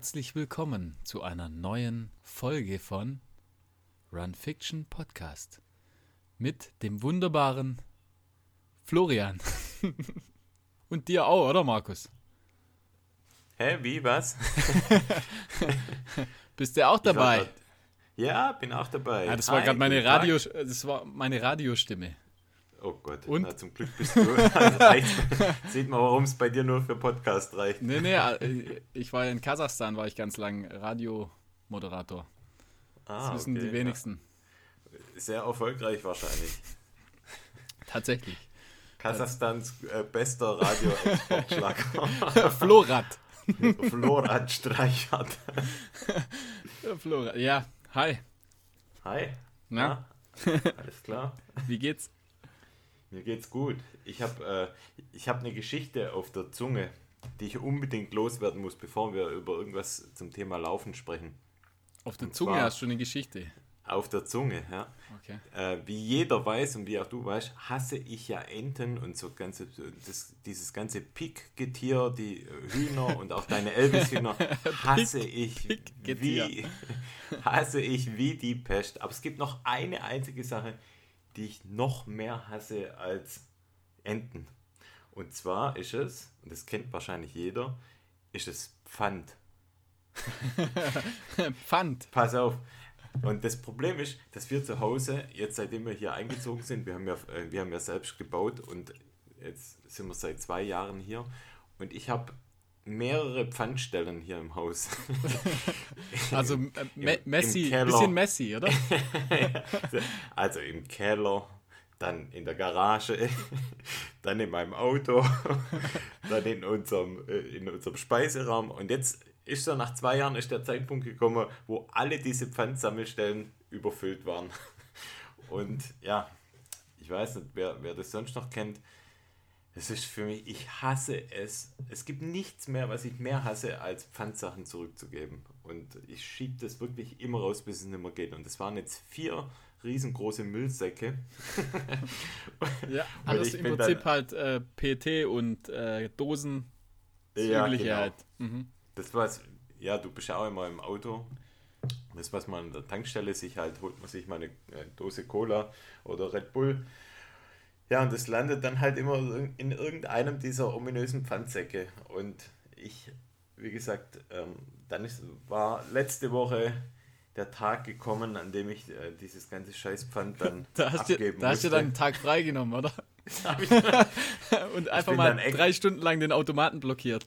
Herzlich willkommen zu einer neuen Folge von Run Fiction Podcast mit dem wunderbaren Florian. und dir auch, oder Markus? Hä, wie, was? Bist du auch dabei? ja, bin auch dabei. Ja, das war gerade meine Radio, das war meine Radiostimme. Oh Gott, Und? Na, zum Glück bist du. Sieht man, warum es bei dir nur für Podcast reicht. Nee, nee, äh, ich war in Kasachstan, war ich ganz lang Radiomoderator. Das Ah, wissen die okay, wenigsten. ja. Sehr erfolgreich wahrscheinlich. Tatsächlich. Kasachstans äh, bester Radio-Exportschlager. Florad. Florat Streichert. Florad. Ja, hi. Hi. Na? Na? Alles klar. Wie geht's? Mir geht's gut. Ich habe äh, ich hab eine Geschichte auf der Zunge, die ich unbedingt loswerden muss, bevor wir über irgendwas zum Thema Laufen sprechen. Auf der Und Zunge hast du eine Geschichte. Auf der Zunge, ja. Okay. Äh, wie jeder weiß und wie auch du weißt, hasse ich ja Enten und so ganze, das, dieses ganze Pickgetier, die äh, Hühner und auch deine Elvis-Hühner, hasse ich Pickgetier. wie hasse ich wie die Pest. Aber es gibt noch eine einzige Sache, die ich noch mehr hasse als Enten. Und zwar ist es, und das kennt wahrscheinlich jeder, ist es Pfand. Pfand. Pass auf. Und das Problem ist, dass wir zu Hause, jetzt seitdem wir hier eingezogen sind, wir haben ja, äh, wir haben ja selbst gebaut und jetzt sind wir seit zwei Jahren hier und ich habe mehrere Pfandstellen hier im Haus. Also äh, Me Im- im Messi, Keller. bisschen Messi, oder? also im Keller, dann in der Garage, dann in meinem Auto, dann in unserem, äh, in unserem Speiseraum. Und jetzt ist so nach zwei Jahren ist der Zeitpunkt gekommen, wo alle diese Pfandsammelstellen überfüllt waren. Und ja, ich weiß nicht, wer, wer das sonst noch kennt. Es ist für mich, ich hasse es. Es gibt nichts mehr, was ich mehr hasse, als Pfandsachen zurückzugeben. Und ich schiebe das wirklich immer raus, bis es nicht mehr geht. Und das waren jetzt vier riesengroße Müllsäcke. Ja, alles im Prinzip halt äh, PT und äh, Dosen. Das Ja, genau. halt. Mhm. Das was, ja, du bist ja auch immer im Auto. Das, was man an der Tankstelle sich halt, holt man sich mal eine äh, Dose Cola oder Red Bull. Ja, und das landet dann halt immer in irgendeinem dieser ominösen Pfandsäcke. Und ich, wie gesagt, ähm, dann ist, war letzte Woche der Tag gekommen, an dem ich äh, dieses ganze Scheißpfand dann Da hast, du, abgeben da hast du musste. dann einen Tag freigenommen, oder? Und einfach mal drei Stunden lang den Automaten blockiert.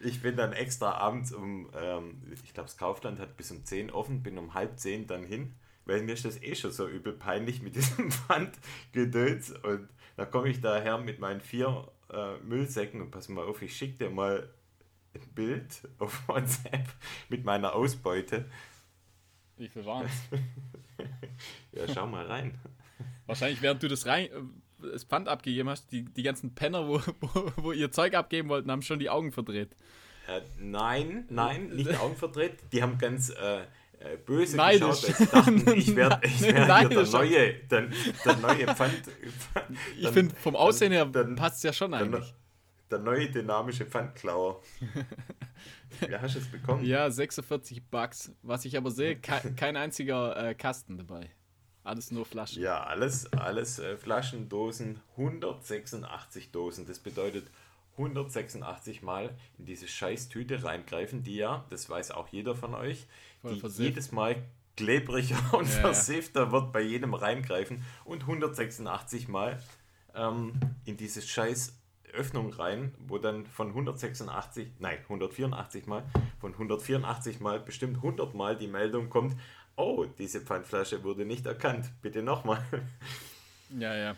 ich bin dann extra abends um, ähm, ich glaube, das Kaufland hat bis um 10 offen, bin um halb 10 dann hin, weil mir ist das eh schon so übel peinlich mit diesem Pfandgedöns. Und da komme ich daher mit meinen vier äh, Müllsäcken und pass mal auf, ich schicke dir mal ein Bild auf WhatsApp mit meiner Ausbeute. Wie viel waren's? Ja, schau mal rein. Wahrscheinlich, während du das rein, äh, das Pfand abgegeben hast, die, die ganzen Penner, wo, wo, wo ihr Zeug abgeben wollten, haben schon die Augen verdreht. Äh, nein, nein, nicht Augen verdreht. Die haben ganz äh, äh, böse Neidisch. geschaut, weil sie dachten, ich werde ich werd hier der neue, der, der neue Pfand. Ich dann- finde, vom Aussehen her passt es ja schon eigentlich. Der neue dynamische Pfandklauer. ja, hast du es bekommen? Ja, 46 Bucks. Was ich aber sehe, ke kein einziger äh, Kasten dabei. Alles nur Flaschen. Ja, alles, alles äh, Flaschen, Dosen, 186 Dosen. Das bedeutet 186 Mal in diese scheiß Tüte reingreifen, die ja, das weiß auch jeder von euch. Jedes Mal klebriger und Ja, ja. versiffter wird bei jedem reingreifen und 186 Mal ähm, in diese scheiß Öffnung rein, wo dann von 186, nein, 184 Mal, von 184 Mal bestimmt 100 Mal die Meldung kommt, oh, diese Pfandflasche wurde nicht erkannt, bitte nochmal. Ja, ja.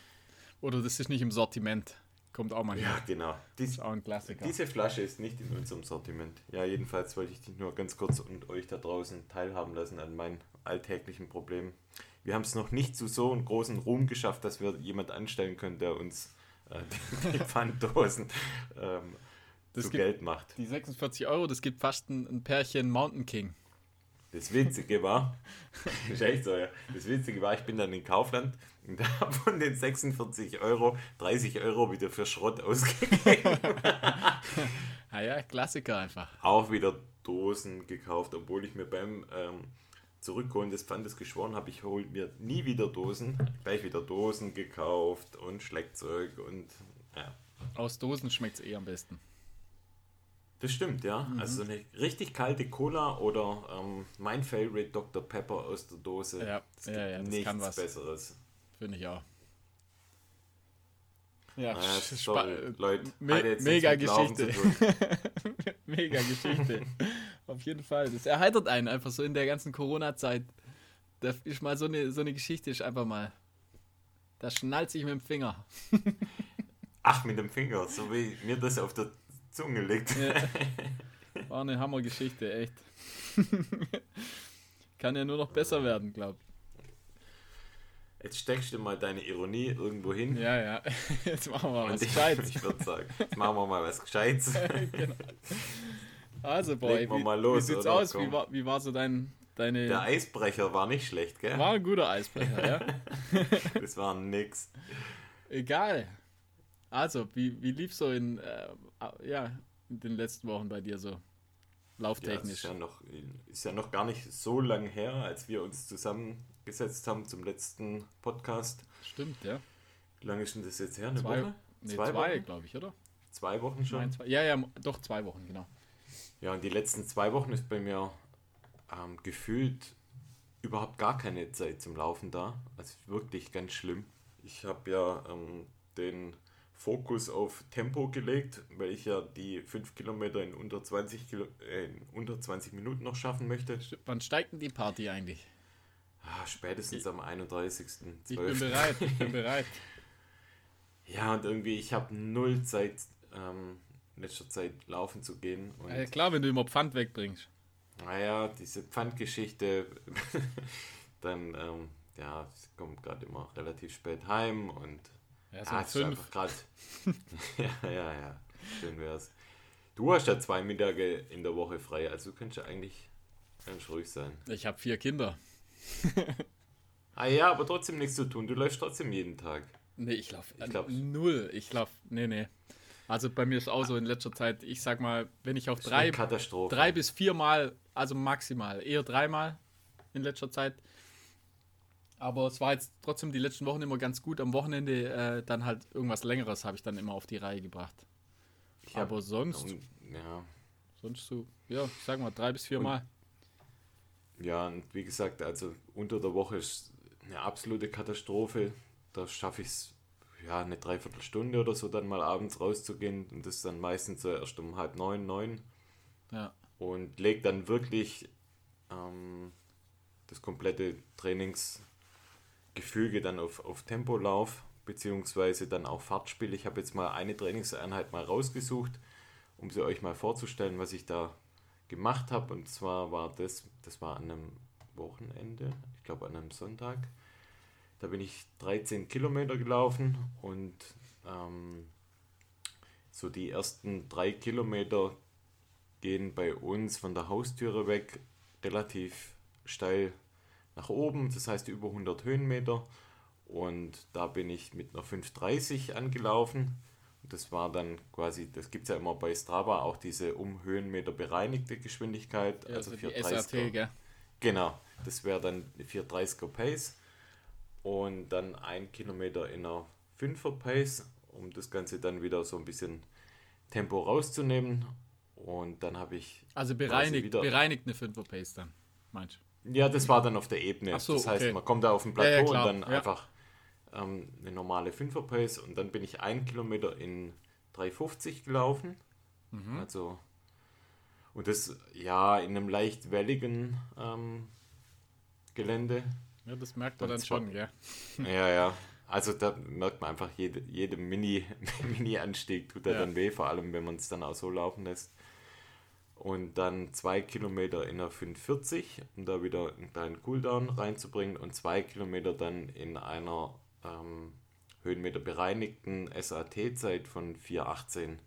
Oder das ist nicht im Sortiment. Kommt auch mal Ja, her. genau. Dies, Ist auch ein Klassiker. diese Flasche ist nicht in unserem Sortiment. Ja, jedenfalls wollte ich dich nur ganz kurz und euch da draußen teilhaben lassen an meinen alltäglichen Problemen. Wir haben es noch nicht zu so einem großen Ruhm geschafft, dass wir jemand anstellen können, der uns äh, die, die Pfanddosen ähm, Das zu Geld macht. Die 46 Euro, das gibt fast ein, ein Pärchen Mountain King. Das Witzige war, ist echt so, ja. Das Witzige war, ich bin dann in Kaufland und habe von den 46 Euro 30 Euro wieder für Schrott ausgegeben. ah ja, Klassiker einfach. Auch wieder Dosen gekauft, obwohl ich mir beim ähm, Zurückholen des Pfandes geschworen habe, ich hole mir nie wieder Dosen. Gleich wieder Dosen gekauft und Schleckzeug und ja. Aus Dosen schmeckt es eh am besten. Das stimmt, ja. Mhm. Also so eine richtig kalte Cola oder ähm, mein Favorite Dr. Pepper aus der Dose. Ja, es ja, ja, das nichts kann was. Besseres. Finde ich auch. Ja, Ah, sorry, Leute, me mega Geschichte. mega Geschichte. Auf jeden Fall. Das erheitert einen einfach so in der ganzen Corona-Zeit. Da ist mal so eine, so eine Geschichte, ist einfach mal. Da schnallt sich mit dem Finger. Ach, mit dem Finger, so wie mir das auf der Zunge liegt. Ja. War eine Hammergeschichte, echt. Kann ja nur noch besser werden, glaub. Jetzt steckst du mal deine Ironie irgendwo hin. Ja, ja. Jetzt machen wir mal was ich, Gescheites. ich würde sagen, jetzt machen wir mal was Gescheites. genau. Also, Boy, wie, los, wie sieht's oder? aus? Wie war, wie war so dein, deine. Der Eisbrecher war nicht schlecht, gell? war ein guter Eisbrecher, ja? Das war nix. Egal. Also, wie, wie lief so in, äh, ja, in den letzten Wochen bei dir so? Ja, Lauftechnisch. ist ja, noch, ist ja noch gar nicht so lang her, als wir uns zusammengesetzt haben zum letzten Podcast. Stimmt, ja. Wie lange ist denn das jetzt her? Eine Zwei, Woche? nee, Zwei zwei, Wochen? glaube ich, oder? Zwei Wochen schon? Nein, zwei, ja, ja, doch zwei Wochen, genau. Ja, und die letzten zwei Wochen ist bei mir ähm, gefühlt überhaupt gar keine Zeit zum Laufen da. Also wirklich ganz schlimm. Ich habe ja ähm, den Fokus auf Tempo gelegt, weil ich ja die 5 Kilometer in unter 20, Kilo, äh, in unter 20 Minuten noch schaffen möchte. Wann steigt denn die Party eigentlich? Ah, spätestens am 31. Ich bin bereit, ich bin bereit. Ja, und irgendwie, ich habe null Zeit, ähm, in letzter Zeit laufen zu gehen. Und Ja, klar, wenn du immer Pfand wegbringst. Naja, diese Pfandgeschichte, dann, ähm, ja, ich komme gerade immer relativ spät heim und Ja, so ah, fünf. einfach gerade. ja, ja, ja, schön wär's. Du hast ja zwei Mittage in der Woche frei, also du könntest ja eigentlich ganz ruhig sein. Ich habe vier Kinder. Ah ja, aber trotzdem nichts zu tun, du läufst trotzdem jeden Tag. Nee, ich laufe Ich glaub's. null. Ich laufe, nee, nee. Also bei mir ist auch so in letzter Zeit, ich sag mal, wenn ich auf drei, drei bis viermal, also maximal, eher dreimal in letzter Zeit. Aber es war jetzt trotzdem die letzten Wochen immer ganz gut. Am Wochenende äh, dann halt irgendwas Längeres habe ich dann immer auf die Reihe gebracht. Ich Aber sonst, und, ja, sonst so, ja, ich sag mal drei bis viermal. Ja, und wie gesagt, also unter der Woche ist eine absolute Katastrophe. Da schaffe ich es, ja, eine Dreiviertelstunde oder so dann mal abends rauszugehen. Und das ist dann meistens so erst um halb neun, neun. Ja. Und lege dann wirklich ähm, das komplette Trainingsgefüge dann auf, auf Tempolauf, beziehungsweise dann auch Fahrtspiel. Ich habe jetzt mal eine Trainingseinheit mal rausgesucht, um sie euch mal vorzustellen, was ich da gemacht habe. Und zwar war das, das war an einem Wochenende, ich glaube an einem Sonntag. Da bin ich 13 Kilometer gelaufen und ähm, so die ersten drei Kilometer gehen bei uns von der Haustüre weg relativ steil nach oben, das heißt über 100 Höhenmeter. Und da bin ich mit einer 530 angelaufen. Und das war dann quasi, das gibt es ja immer bei Strava, auch diese um Höhenmeter bereinigte Geschwindigkeit. Ja, also also die 430er. SRT, gell? Genau, das wäre dann die 430er Pace und dann ein Kilometer in einer 5er Pace, um das Ganze dann wieder so ein bisschen Tempo rauszunehmen. Und dann habe ich, Also bereinigt, wieder- bereinigt eine 5er Pace dann, meinst du? Ja, das war dann auf der Ebene. So, das heißt, okay. man kommt da auf ein Ja, ja, Plateau klar, und dann ja. einfach ähm, eine normale 5er Pace und dann bin ich ein Kilometer in 350 gelaufen. Mhm. Also, und das ja in einem leicht welligen ähm, Gelände. Ja, das merkt man dann zwar- schon, gell? Ja, ja. Also da merkt man einfach, jede, jede Mini, Mini-Anstieg tut ja Ja. dann weh, vor allem wenn man es dann auch so laufen lässt. Und dann zwei Kilometer in der 540, um da wieder einen kleinen Cooldown reinzubringen und zwei Kilometer dann in einer ähm, Höhenmeter bereinigten SAT-Zeit von 418.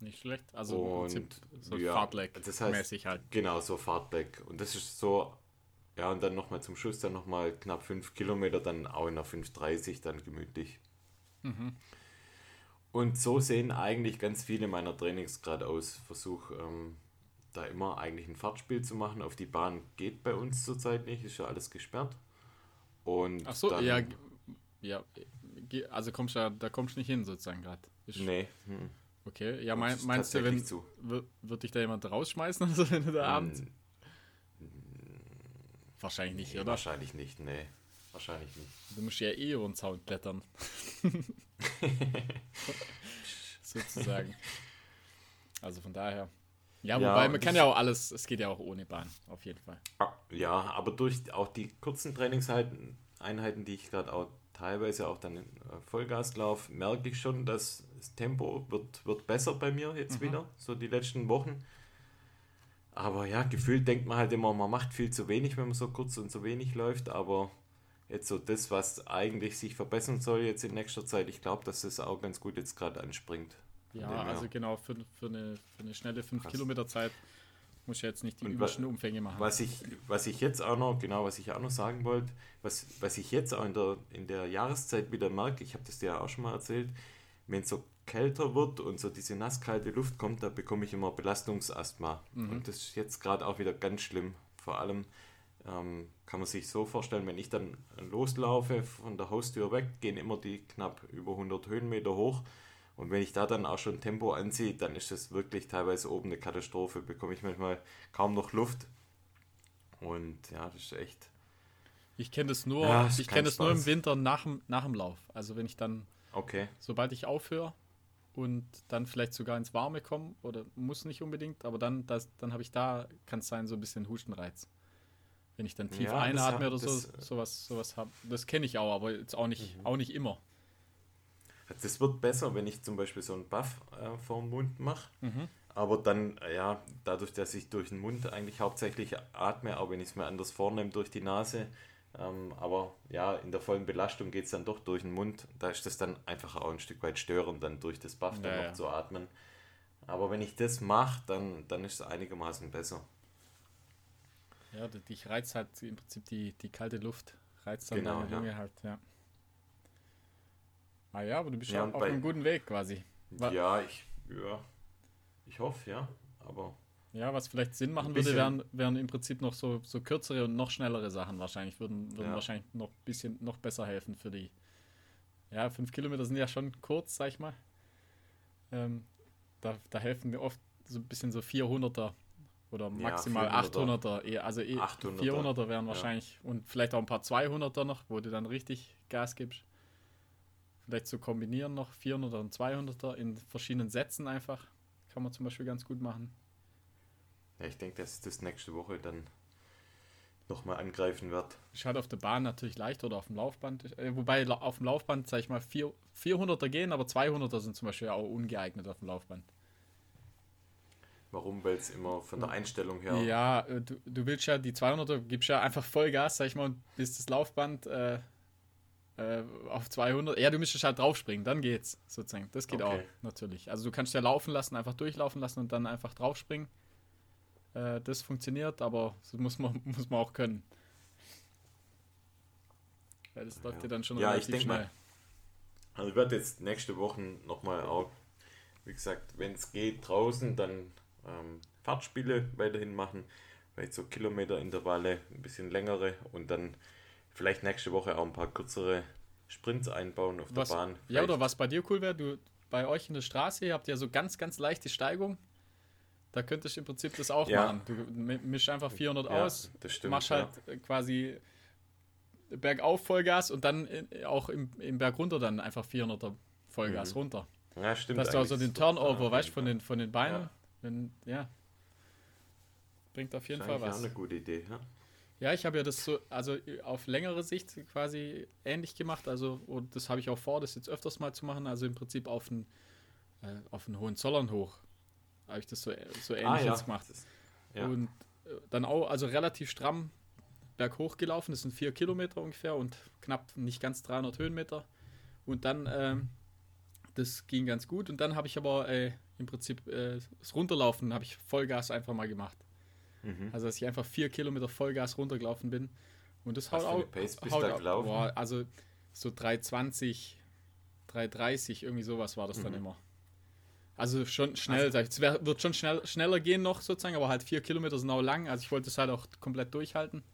Nicht schlecht. Also im Und, Prinzip so ja, Fahrtleck das heißt- halt. Genau, so Fahrtback. Und das ist so, ja, und dann nochmal zum Schluss dann nochmal knapp 5 Kilometer, dann auch in der 530 dann gemütlich. Mhm. Und so sehen eigentlich ganz viele meiner Trainings gerade aus. Versuche ähm, da immer eigentlich ein Fahrtspiel zu machen. Auf die Bahn geht bei uns zurzeit nicht, ist ja alles gesperrt. Und Ach so, dann, ja, ja, also kommst ja, da kommst du nicht hin sozusagen gerade. Nee. hm. Okay, ja, mein, meinst du, wenn wird, wird dich da jemand rausschmeißen oder so, wenn du da abends? Wahrscheinlich nicht, nee, oder? Wahrscheinlich nicht, nee. Wahrscheinlich nicht. Du musst ja eh über den Zaun klettern. Sozusagen. Also von daher. Ja, Ja, wobei man kann ja auch alles, es geht ja auch ohne Bahn, auf jeden Fall. Ah, Ja, aber durch auch die kurzen Trainingseinheiten, Einheiten, die ich gerade auch teilweise auch dann in äh, Vollgas laufe, merke ich schon, dass das Tempo wird, wird besser bei mir jetzt wieder, so die letzten Wochen. Aber ja, gefühlt denkt man halt immer, man macht viel zu wenig, wenn man so kurz und so wenig läuft, aber jetzt so das, was eigentlich sich verbessern soll jetzt in nächster Zeit, ich glaube, dass das auch ganz gut jetzt gerade anspringt. Ja, also genau, für, für, eine, für eine schnelle 5 Krass. Kilometer Zeit muss ich jetzt nicht die übelsten Umfänge machen. Was ich, was ich jetzt auch noch, genau, was ich auch noch sagen wollte, was, was ich jetzt auch in der, in der Jahreszeit wieder merke, ich habe das dir ja auch schon mal erzählt, wenn es so kälter wird und so diese nasskalte Luft kommt, da bekomme ich immer Belastungsasthma. Und das ist jetzt gerade auch wieder ganz schlimm. Vor allem ähm, kann man sich so vorstellen, wenn ich dann loslaufe von der Haustür weg, gehen immer die knapp über 100 Höhenmeter hoch. Und wenn ich da dann auch schon Tempo anziehe, dann ist das wirklich teilweise oben eine Katastrophe. Bekomme ich manchmal kaum noch Luft. Und ja, das ist echt. Ich kenne das nur, Ja, ich kenne das nur im. Winter nach, dem- nach dem Lauf. Also wenn ich dann, Okay. sobald ich aufhöre und dann vielleicht sogar ins Warme komme, oder muss nicht unbedingt, aber dann, das, dann habe ich da, kann es sein, so ein bisschen Hustenreiz. Wenn ich dann tief Ja, einatme oder so, das- äh, sowas, sowas habe. Das kenne ich auch, aber jetzt auch nicht, Mhm. auch nicht immer. Das wird besser, wenn ich zum Beispiel so einen Buff äh, vorm Mund mache. Mhm. Aber dann, äh, ja, dadurch, dass ich durch den Mund eigentlich hauptsächlich atme, auch wenn ich es mir anders vornehme durch die Nase. Ähm, aber ja, in der vollen Belastung geht es dann doch durch den Mund. Da ist das dann einfach auch ein Stück weit störend, dann durch das Buff dann Ja, noch ja. zu atmen. Aber wenn ich das mache, dann, dann ist es einigermaßen besser. Ja, dich reizt halt im Prinzip die, die kalte Luft, reizt dann Genau, deine ja. Lunge halt, ja. Ah ja, aber du bist Ja, auf bei- einem guten Weg quasi. Ja, ich, ja, ich hoffe, ja. Aber Ja, was vielleicht Sinn machen würde, wären, wären im Prinzip noch so, so kürzere und noch schnellere Sachen wahrscheinlich. Würden, würden Ja. wahrscheinlich noch ein bisschen noch besser helfen für die. Ja, fünf Kilometer sind ja schon kurz, sag ich mal. Ähm, da, da helfen mir oft so ein bisschen so 400er oder maximal 400er. 800er. eher- Also eh 800er, 400er wären ja. wahrscheinlich und vielleicht auch ein paar 200er noch, wo du dann richtig Gas gibst. Vielleicht so kombinieren noch 400er und 200er in verschiedenen Sätzen einfach. Kann man zum Beispiel ganz gut machen. ja, ich denke, dass das nächste Woche dann nochmal angreifen wird. Ist halt auf der Bahn natürlich leichter oder auf dem Laufband. Äh, wobei auf dem Laufband, sag ich mal, vier, 400er gehen, aber 200er sind zum Beispiel auch ungeeignet auf dem Laufband. Warum? Weil es immer von der Einstellung her. Ja, äh, du, du willst ja die 200er, gibst ja einfach Vollgas, sag ich mal, und bis das Laufband äh, äh, auf 200. Ja, du müsstest halt draufspringen, dann geht's sozusagen. Das geht Okay. auch natürlich. Also du kannst ja laufen lassen, einfach durchlaufen lassen und dann einfach draufspringen. Äh, das funktioniert, aber das muss man, muss man auch können. Ja, das läuft Ja. dir dann schon Ja, ich relativ mal, schnell. Also ich werde jetzt nächste Woche nochmal auch, wie gesagt, wenn es geht, draußen dann ähm, Fahrtspiele weiterhin machen, vielleicht so Kilometerintervalle, ein bisschen längere und dann vielleicht nächste Woche auch ein paar kürzere Sprints einbauen auf Was, der Bahn. ja, Vielleicht- oder was bei dir cool wäre, du bei euch in der Straße, ihr habt ja so ganz, ganz leichte Steigung. Da könntest du im Prinzip das auch Ja. machen. Du mi- mischst einfach 400 Ja, aus, stimmt, machst ja. halt äh, quasi bergauf Vollgas und dann in, auch im, im Berg runter dann einfach 400er Vollgas Mhm. runter. Ja, stimmt. Dass du also den Turnover, Ja, weißt von den, von den Beinen. Ja. Wenn, ja. Bringt auf jeden Ist Fall eigentlich auch was. eine gute Idee. Ja? Ja, ich habe ja das so, also auf längere Sicht quasi ähnlich gemacht. Also, und das habe ich auch vor, das jetzt öfters mal zu machen. Also im Prinzip auf einen, äh, auf einen Hohenzollern hoch. Habe ich das so, so ähnlich Ah, ja. jetzt gemacht. Das- ja. Und äh, dann auch, also relativ stramm berghoch gelaufen. Das sind vier Kilometer ungefähr und knapp nicht ganz 300 Höhenmeter. Und dann, ähm, das ging ganz gut. Und dann habe ich aber äh, im Prinzip äh, das Runterlaufen habe ich Vollgas einfach mal gemacht. Mhm. Also, dass ich einfach vier Kilometer Vollgas runtergelaufen bin. Und das Was haut auch. Pace haut da gelaufen? Boah, also so 320, 3,30, irgendwie sowas war das mhm. dann immer. Also schon schnell, also, es wird schon schnell, schneller gehen noch sozusagen, aber halt vier Kilometer sind auch lang, also ich wollte es halt auch komplett durchhalten.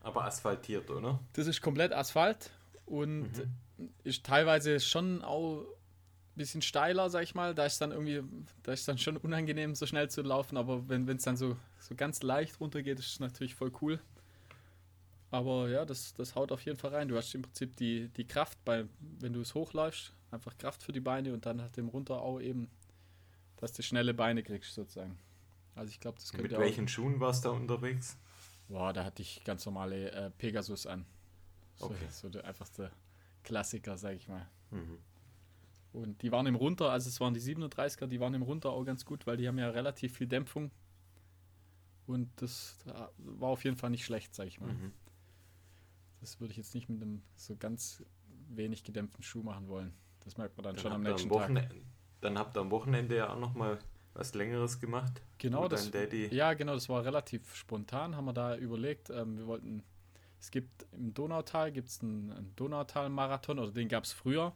Aber asphaltiert, oder? Das ist komplett Asphalt und mhm. ist teilweise schon auch bisschen steiler, sag ich mal. Da ist dann irgendwie, da ist dann schon unangenehm, so schnell zu laufen, aber wenn es dann so, so ganz leicht runtergeht, ist es natürlich voll cool. Aber ja, das, das haut auf jeden Fall rein. Du hast im Prinzip die, die Kraft, bei, wenn du es hochläufst, einfach Kraft für die Beine und dann halt dem runter auch eben, dass du schnelle Beine kriegst, sozusagen. Also ich glaube, das könnte Mit welchen Schuhen warst du da unterwegs? Boah, da hatte ich ganz normale äh, Pegasus an. So, okay. so der, einfach der Klassiker, sag ich mal. Mhm. Und die waren im Runter, also es waren die 37er, die waren im Runter auch ganz gut, weil die haben ja relativ viel Dämpfung. Und das war auf jeden Fall nicht schlecht, sag ich mal. Mhm. Das würde ich jetzt nicht mit einem so ganz wenig gedämpften Schuh machen wollen. Das merkt man dann, dann schon am nächsten am Tag. Dann habt ihr am Wochenende ja auch nochmal was Längeres gemacht. Genau, das, ja, genau, das war relativ spontan, haben wir da überlegt. Ähm, wir wollten, es gibt im Donautal gibt es einen, einen Donautal-Marathon, oder den gab es früher.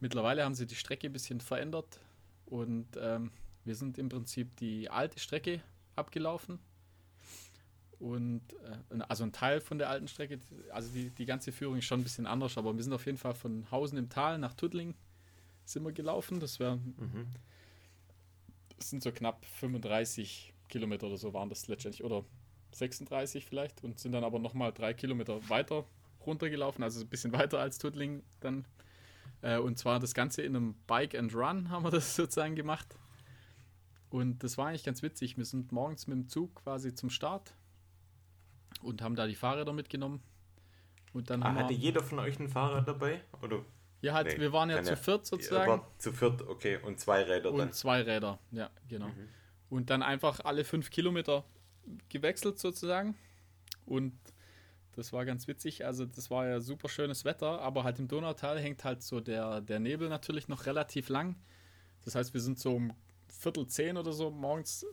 Mittlerweile haben sie die Strecke ein bisschen verändert und ähm, wir sind im Prinzip die alte Strecke abgelaufen und äh, also ein Teil von der alten Strecke, also die, die ganze Führung ist schon ein bisschen anders, aber wir sind auf jeden Fall von Hausen im Tal nach Tuttling sind wir gelaufen. Das wäre mhm. das sind so knapp 35 Kilometer oder so waren das letztendlich oder 36 vielleicht und sind dann aber nochmal drei Kilometer weiter runtergelaufen, also ein bisschen weiter als Tuttling dann. Äh, und zwar das Ganze in einem Bike and Run haben wir das sozusagen gemacht. Und das war eigentlich ganz witzig. Wir sind morgens mit dem Zug quasi zum Start und haben da die Fahrräder mitgenommen. Und dann ah, hatte jeder von euch ein Fahrrad dabei? Oder? Ja, halt, nee, wir waren ja zu viert sozusagen. zu viert, okay, und zwei Räder und dann. Und zwei Räder, ja, genau. Mhm. Und dann einfach alle fünf Kilometer gewechselt sozusagen. Und das war ganz witzig. Also, das war ja super schönes Wetter, aber halt im Donautal hängt halt so der, der Nebel natürlich noch relativ lang. Das heißt, wir sind so um Viertel zehn oder so morgens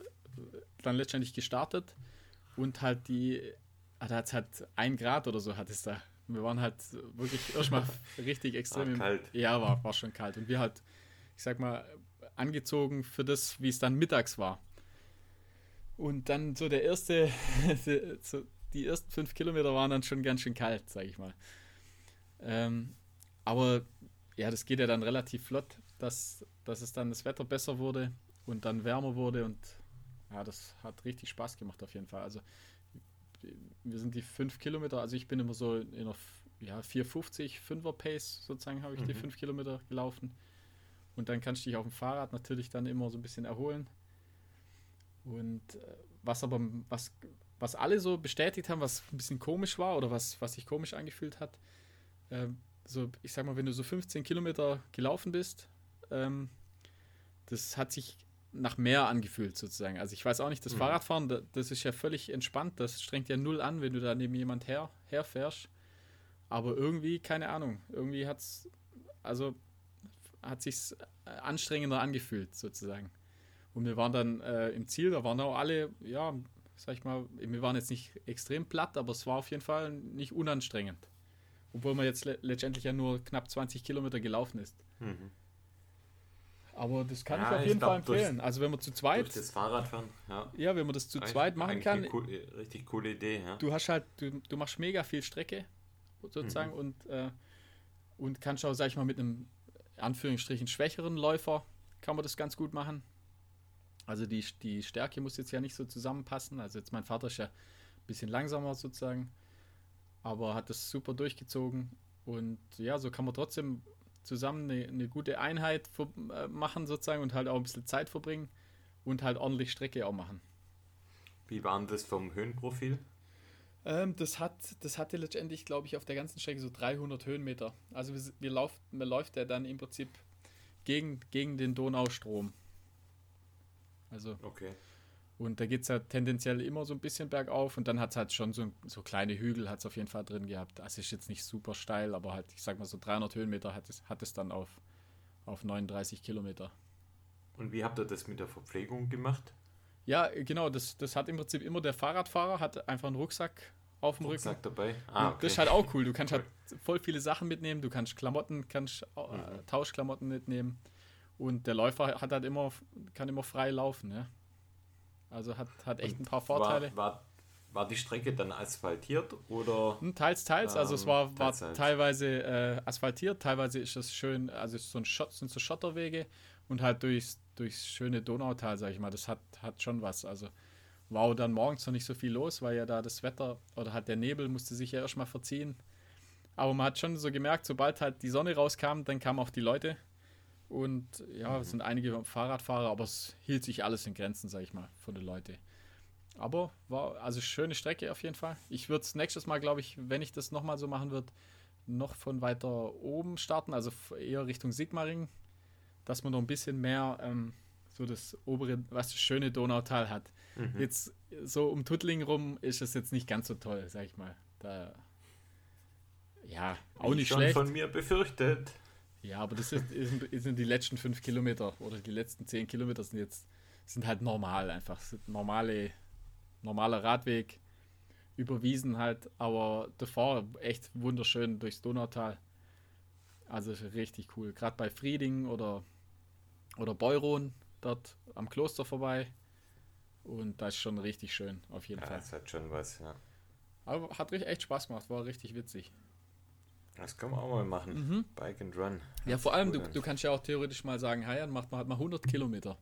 dann letztendlich gestartet und halt die Ah, da hat es halt ein Grad oder so hat es da. Wir waren halt wirklich erstmal richtig extrem. War kalt. Ja, war, war schon kalt. Und wir halt, ich sag mal, angezogen für das, wie es dann mittags war. Und dann so der erste, die ersten fünf Kilometer waren dann schon ganz schön kalt, sag ich mal. Ähm, aber ja, das geht ja dann relativ flott, dass, dass es dann das Wetter besser wurde und dann wärmer wurde und ja, das hat richtig Spaß gemacht auf jeden Fall. Also wir sind die fünf Kilometer, also ich bin immer so in einer ja, 450, 5er Pace sozusagen habe ich mhm. die fünf Kilometer gelaufen. Und dann kannst du dich auf dem Fahrrad natürlich dann immer so ein bisschen erholen. Und äh, was aber, was, was alle so bestätigt haben, was ein bisschen komisch war oder was, was sich komisch angefühlt hat, äh, so, ich sag mal, wenn du so 15 Kilometer gelaufen bist, ähm, das hat sich nach mehr angefühlt sozusagen. Also ich weiß auch nicht, das mhm. Fahrradfahren, das ist ja völlig entspannt, das strengt ja null an, wenn du da neben jemand her, herfährst. Aber irgendwie, keine Ahnung, irgendwie hat es, also hat sich anstrengender angefühlt sozusagen. Und wir waren dann äh, im Ziel, da waren auch alle, ja, sag ich mal, wir waren jetzt nicht extrem platt, aber es war auf jeden Fall nicht unanstrengend. Obwohl man jetzt le letztendlich ja nur knapp 20 Kilometer gelaufen ist. Mhm. Aber das kann ja, ich auf jeden ich glaub, Fall empfehlen. Durch, also wenn man zu zweit. Durch das Fahrradfahren, ja. Ja, wenn man das zu zweit machen kann. Cool, richtig coole Idee, ja. Du hast halt, du, du machst mega viel Strecke sozusagen mhm. und, äh, und kannst auch, sag ich mal, mit einem Anführungsstrichen schwächeren Läufer kann man das ganz gut machen. Also die, die Stärke muss jetzt ja nicht so zusammenpassen. Also jetzt mein Vater ist ja ein bisschen langsamer sozusagen, aber hat das super durchgezogen. Und ja, so kann man trotzdem zusammen eine, eine gute Einheit äh, machen sozusagen und halt auch ein bisschen Zeit verbringen und halt ordentlich Strecke auch machen. Wie war das vom Höhenprofil? Ähm, das, hat, das hatte letztendlich, glaube ich, auf der ganzen Strecke so 300 Höhenmeter. Also wir, wir lauf, man läuft ja dann im Prinzip gegen, gegen den Donaustrom. Also okay. Und da geht es ja tendenziell immer so ein bisschen bergauf und dann hat es halt schon so, so kleine Hügel, hat es auf jeden Fall drin gehabt. Das ist jetzt nicht super steil, aber halt, ich sag mal so 300 Höhenmeter hat es, hat es dann auf, auf 39 Kilometer. Und wie habt ihr das mit der Verpflegung gemacht? Ja, genau, das, das hat im Prinzip immer der Fahrradfahrer, hat einfach einen Rucksack auf dem Rücken. Rucksack dabei. Ah, Das ist halt auch cool. Du kannst halt voll viele Sachen mitnehmen. Du kannst Klamotten, kannst äh, Mhm. Tauschklamotten mitnehmen. Und der Läufer hat halt immer, kann immer frei laufen. Ja? Also hat, hat echt ein paar Vorteile. War, war, war die Strecke dann asphaltiert oder? Hm, Teils, teils. Also es Ähm, war, war teils, teils. teilweise äh, asphaltiert, teilweise ist es schön, also so ein Schott, sind so Schotterwege und halt durchs, durchs schöne Donautal, sag ich mal. Das hat, hat schon was. Also war auch dann morgens noch nicht so viel los, weil ja da das Wetter oder halt der Nebel musste sich ja erstmal verziehen. Aber man hat schon so gemerkt, sobald halt die Sonne rauskam, dann kamen auch die Leute. Und ja, es sind einige Fahrradfahrer, aber es hielt sich alles in Grenzen, sag ich mal, von den Leuten. Aber war also schöne Strecke auf jeden Fall. Ich würde es nächstes Mal, glaube ich, wenn ich das nochmal so machen würde, noch von weiter oben starten, also eher Richtung Sigmaringen, dass man noch ein bisschen mehr ähm, so das obere, was das schöne Donautal hat. Mhm. Jetzt so um Tuttlingen rum ist es jetzt nicht ganz so toll, sag ich mal. Da, ja, auch Wie nicht schon schlecht. von mir befürchtet. Ja, aber das ist, ist, sind die letzten fünf Kilometer oder die letzten zehn Kilometer sind jetzt sind halt normal einfach. Sind normale, normaler Radweg über Wiesen halt, aber davor echt wunderschön durchs Donautal. Also richtig cool. Gerade bei Frieding oder, oder Beuron, dort am Kloster vorbei. Und das ist schon richtig schön, auf jeden Ja, Fall. das hat schon was, ja. Aber hat richtig echt Spaß gemacht, war richtig witzig. Das können wir auch mal machen. Mhm. Bike and Run. Ja, vor allem, gut du, du kannst ja auch theoretisch mal sagen, hey, dann macht man halt mal 100 Kilometer.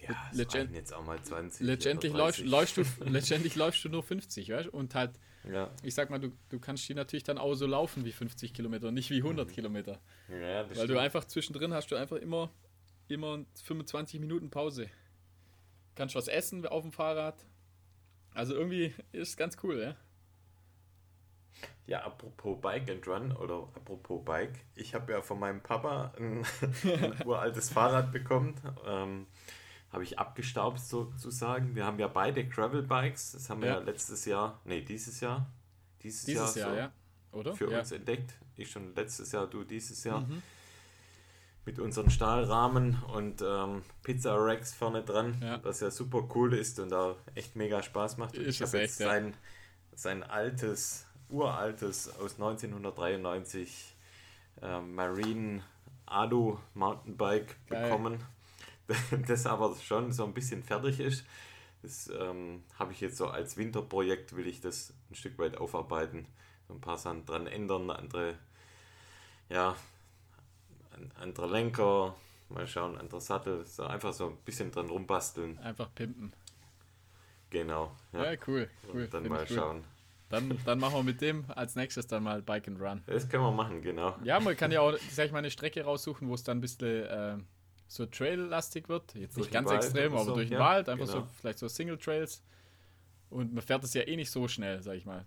Ja, es legend- jetzt auch mal 20. Letztendlich läufst, 30. läufst, du, letztendlich läufst du nur 50, weißt? du? Und halt, Ja, ich sag mal, du, du kannst die natürlich dann auch so laufen wie 50 Kilometer, nicht wie 100 Kilometer. ja Weil du stimmt. einfach zwischendrin hast du einfach immer, immer 25 Minuten Pause. Kannst was essen auf dem Fahrrad. Also irgendwie ist ganz cool, ja. Ja, apropos Bike and Run oder apropos Bike. Ich habe ja von meinem Papa ein, ein uraltes Fahrrad bekommen. Ähm, habe ich abgestaubt sozusagen. Wir haben ja beide Gravel Bikes. Das haben wir Ja. letztes Jahr, nee, dieses Jahr. Dieses, Dieses Jahr, Jahr, so ja. Oder? für ja. uns entdeckt. Ich schon letztes Jahr, du dieses Jahr. Mhm. Mit unseren Stahlrahmen und ähm, Pizza Racks vorne dran, was ja super cool ist und auch echt mega Spaß macht. Und Ist ich habe echt, jetzt ja. sein, sein altes, uraltes aus 1993 ähm, Marine Alu Mountainbike Geil. bekommen, das aber schon so ein bisschen fertig ist. Das ähm, habe ich jetzt so als Winterprojekt, will ich das ein Stück weit aufarbeiten, so ein paar Sachen dran ändern, andere, ja, ein anderer Lenker, mal schauen, anderer Sattel, so einfach so ein bisschen dran rumbasteln. Einfach pimpen. Genau. Ja, cool. cool. Und dann mal gut. schauen. Dann, dann machen wir mit dem als nächstes dann mal Bike and Run. Das können wir machen, genau. Ja, man kann ja auch, sag ich mal, eine Strecke raussuchen, wo es dann ein bisschen äh, so trail-lastig wird. Jetzt Durch nicht ganz Wald extrem, aber so, durch den ja, Wald, einfach genau. so, vielleicht so Single-Trails. Und man fährt es ja eh nicht so schnell, sag ich mal.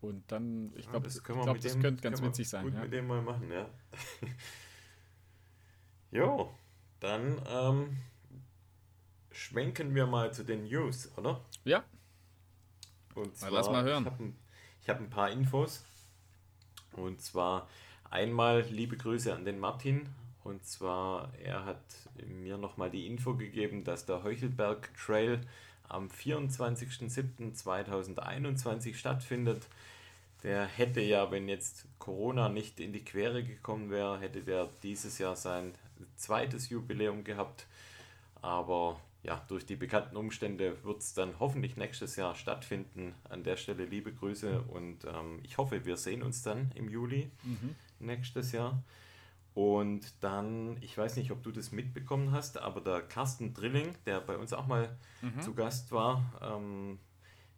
Und dann, ich glaube, das, können wir glaub, das dem- könnte ganz witzig sein. Gut Ja. mit dem mal machen, ja. jo, dann ähm, schwenken wir mal zu den News, oder? ja, Und Na, lass mal hören. Ich habe ein, hab ein paar Infos. Und zwar einmal liebe Grüße an den Martin. Und zwar, er hat mir nochmal die Info gegeben, dass der Heuchelberg Trail am 24.07.2021 stattfindet. Der hätte ja, wenn jetzt Corona nicht in die Quere gekommen wäre, hätte der dieses Jahr sein zweites Jubiläum gehabt. Aber ja, durch die bekannten Umstände wird es dann hoffentlich nächstes Jahr stattfinden. An der Stelle liebe Grüße und ähm, ich hoffe, wir sehen uns dann im Juli Mhm. nächstes Jahr. Und dann, ich weiß nicht, ob du das mitbekommen hast, aber der Carsten Drilling, der bei uns auch mal Mhm. zu Gast war, ähm,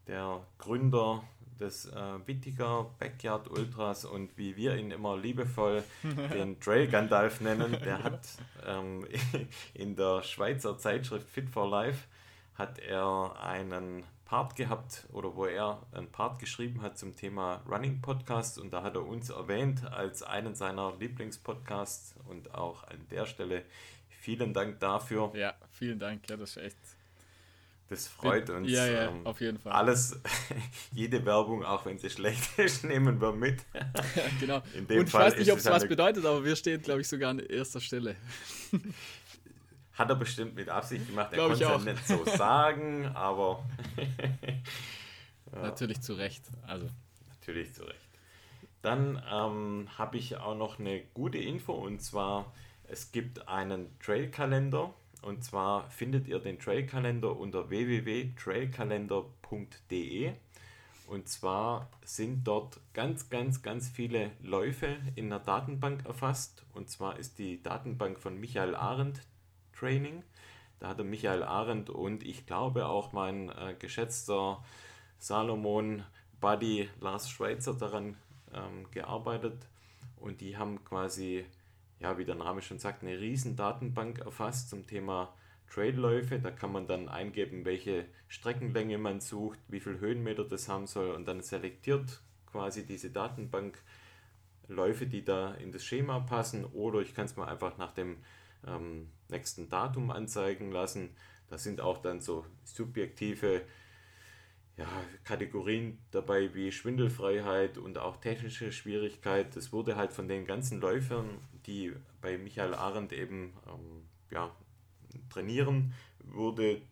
der Gründer des äh, Wittiger Backyard Ultras und wie wir ihn immer liebevoll den Trail Gandalf nennen, der hat ähm, in der Schweizer Zeitschrift Fit for Life hat er einen Part gehabt oder wo er einen Part geschrieben hat zum Thema Running Podcast und da hat er uns erwähnt als einen seiner Lieblingspodcasts und auch an der Stelle vielen Dank dafür. ja, vielen Dank. Ja, das ist echt. Das freut uns. Ja, ja, ähm, auf jeden Fall. alles, jede Werbung, auch wenn sie schlecht ist, nehmen wir mit. genau. In dem Und ich Fall weiß nicht, ist ob es was eine- bedeutet, aber wir stehen, glaube ich, sogar an erster Stelle. Hat er bestimmt mit Absicht gemacht. Er konnte ich es ja auch. nicht so sagen, aber ja. natürlich zu Recht. Also. Natürlich zu Recht. Dann ähm, habe ich auch noch eine gute Info und zwar, es gibt einen Trailkalender und zwar findet ihr den Trailkalender unter www.trailkalender.de und zwar sind dort ganz, ganz, ganz viele Läufe in der Datenbank erfasst. Und zwar ist die Datenbank von Michael Arendt Training. Da hatte Michael Arendt und ich glaube auch mein äh, geschätzter Salomon Buddy Lars Schweitzer daran ähm, gearbeitet. Und die haben quasi, ja, wie der Name schon sagt, eine riesen Datenbank erfasst zum Thema Trailläufe. Da kann man dann eingeben, welche Streckenlänge man sucht, wie viel Höhenmeter das haben soll und dann selektiert quasi diese Datenbank Läufe, die da in das Schema passen oder ich kann es mal einfach nach dem ähm, nächsten Datum anzeigen lassen. Da sind auch dann so subjektive ja, Kategorien dabei wie Schwindelfreiheit und auch technische Schwierigkeit. Das wurde halt von den ganzen Läufern, die bei Michael Arendt eben ähm, ja, trainieren, wurde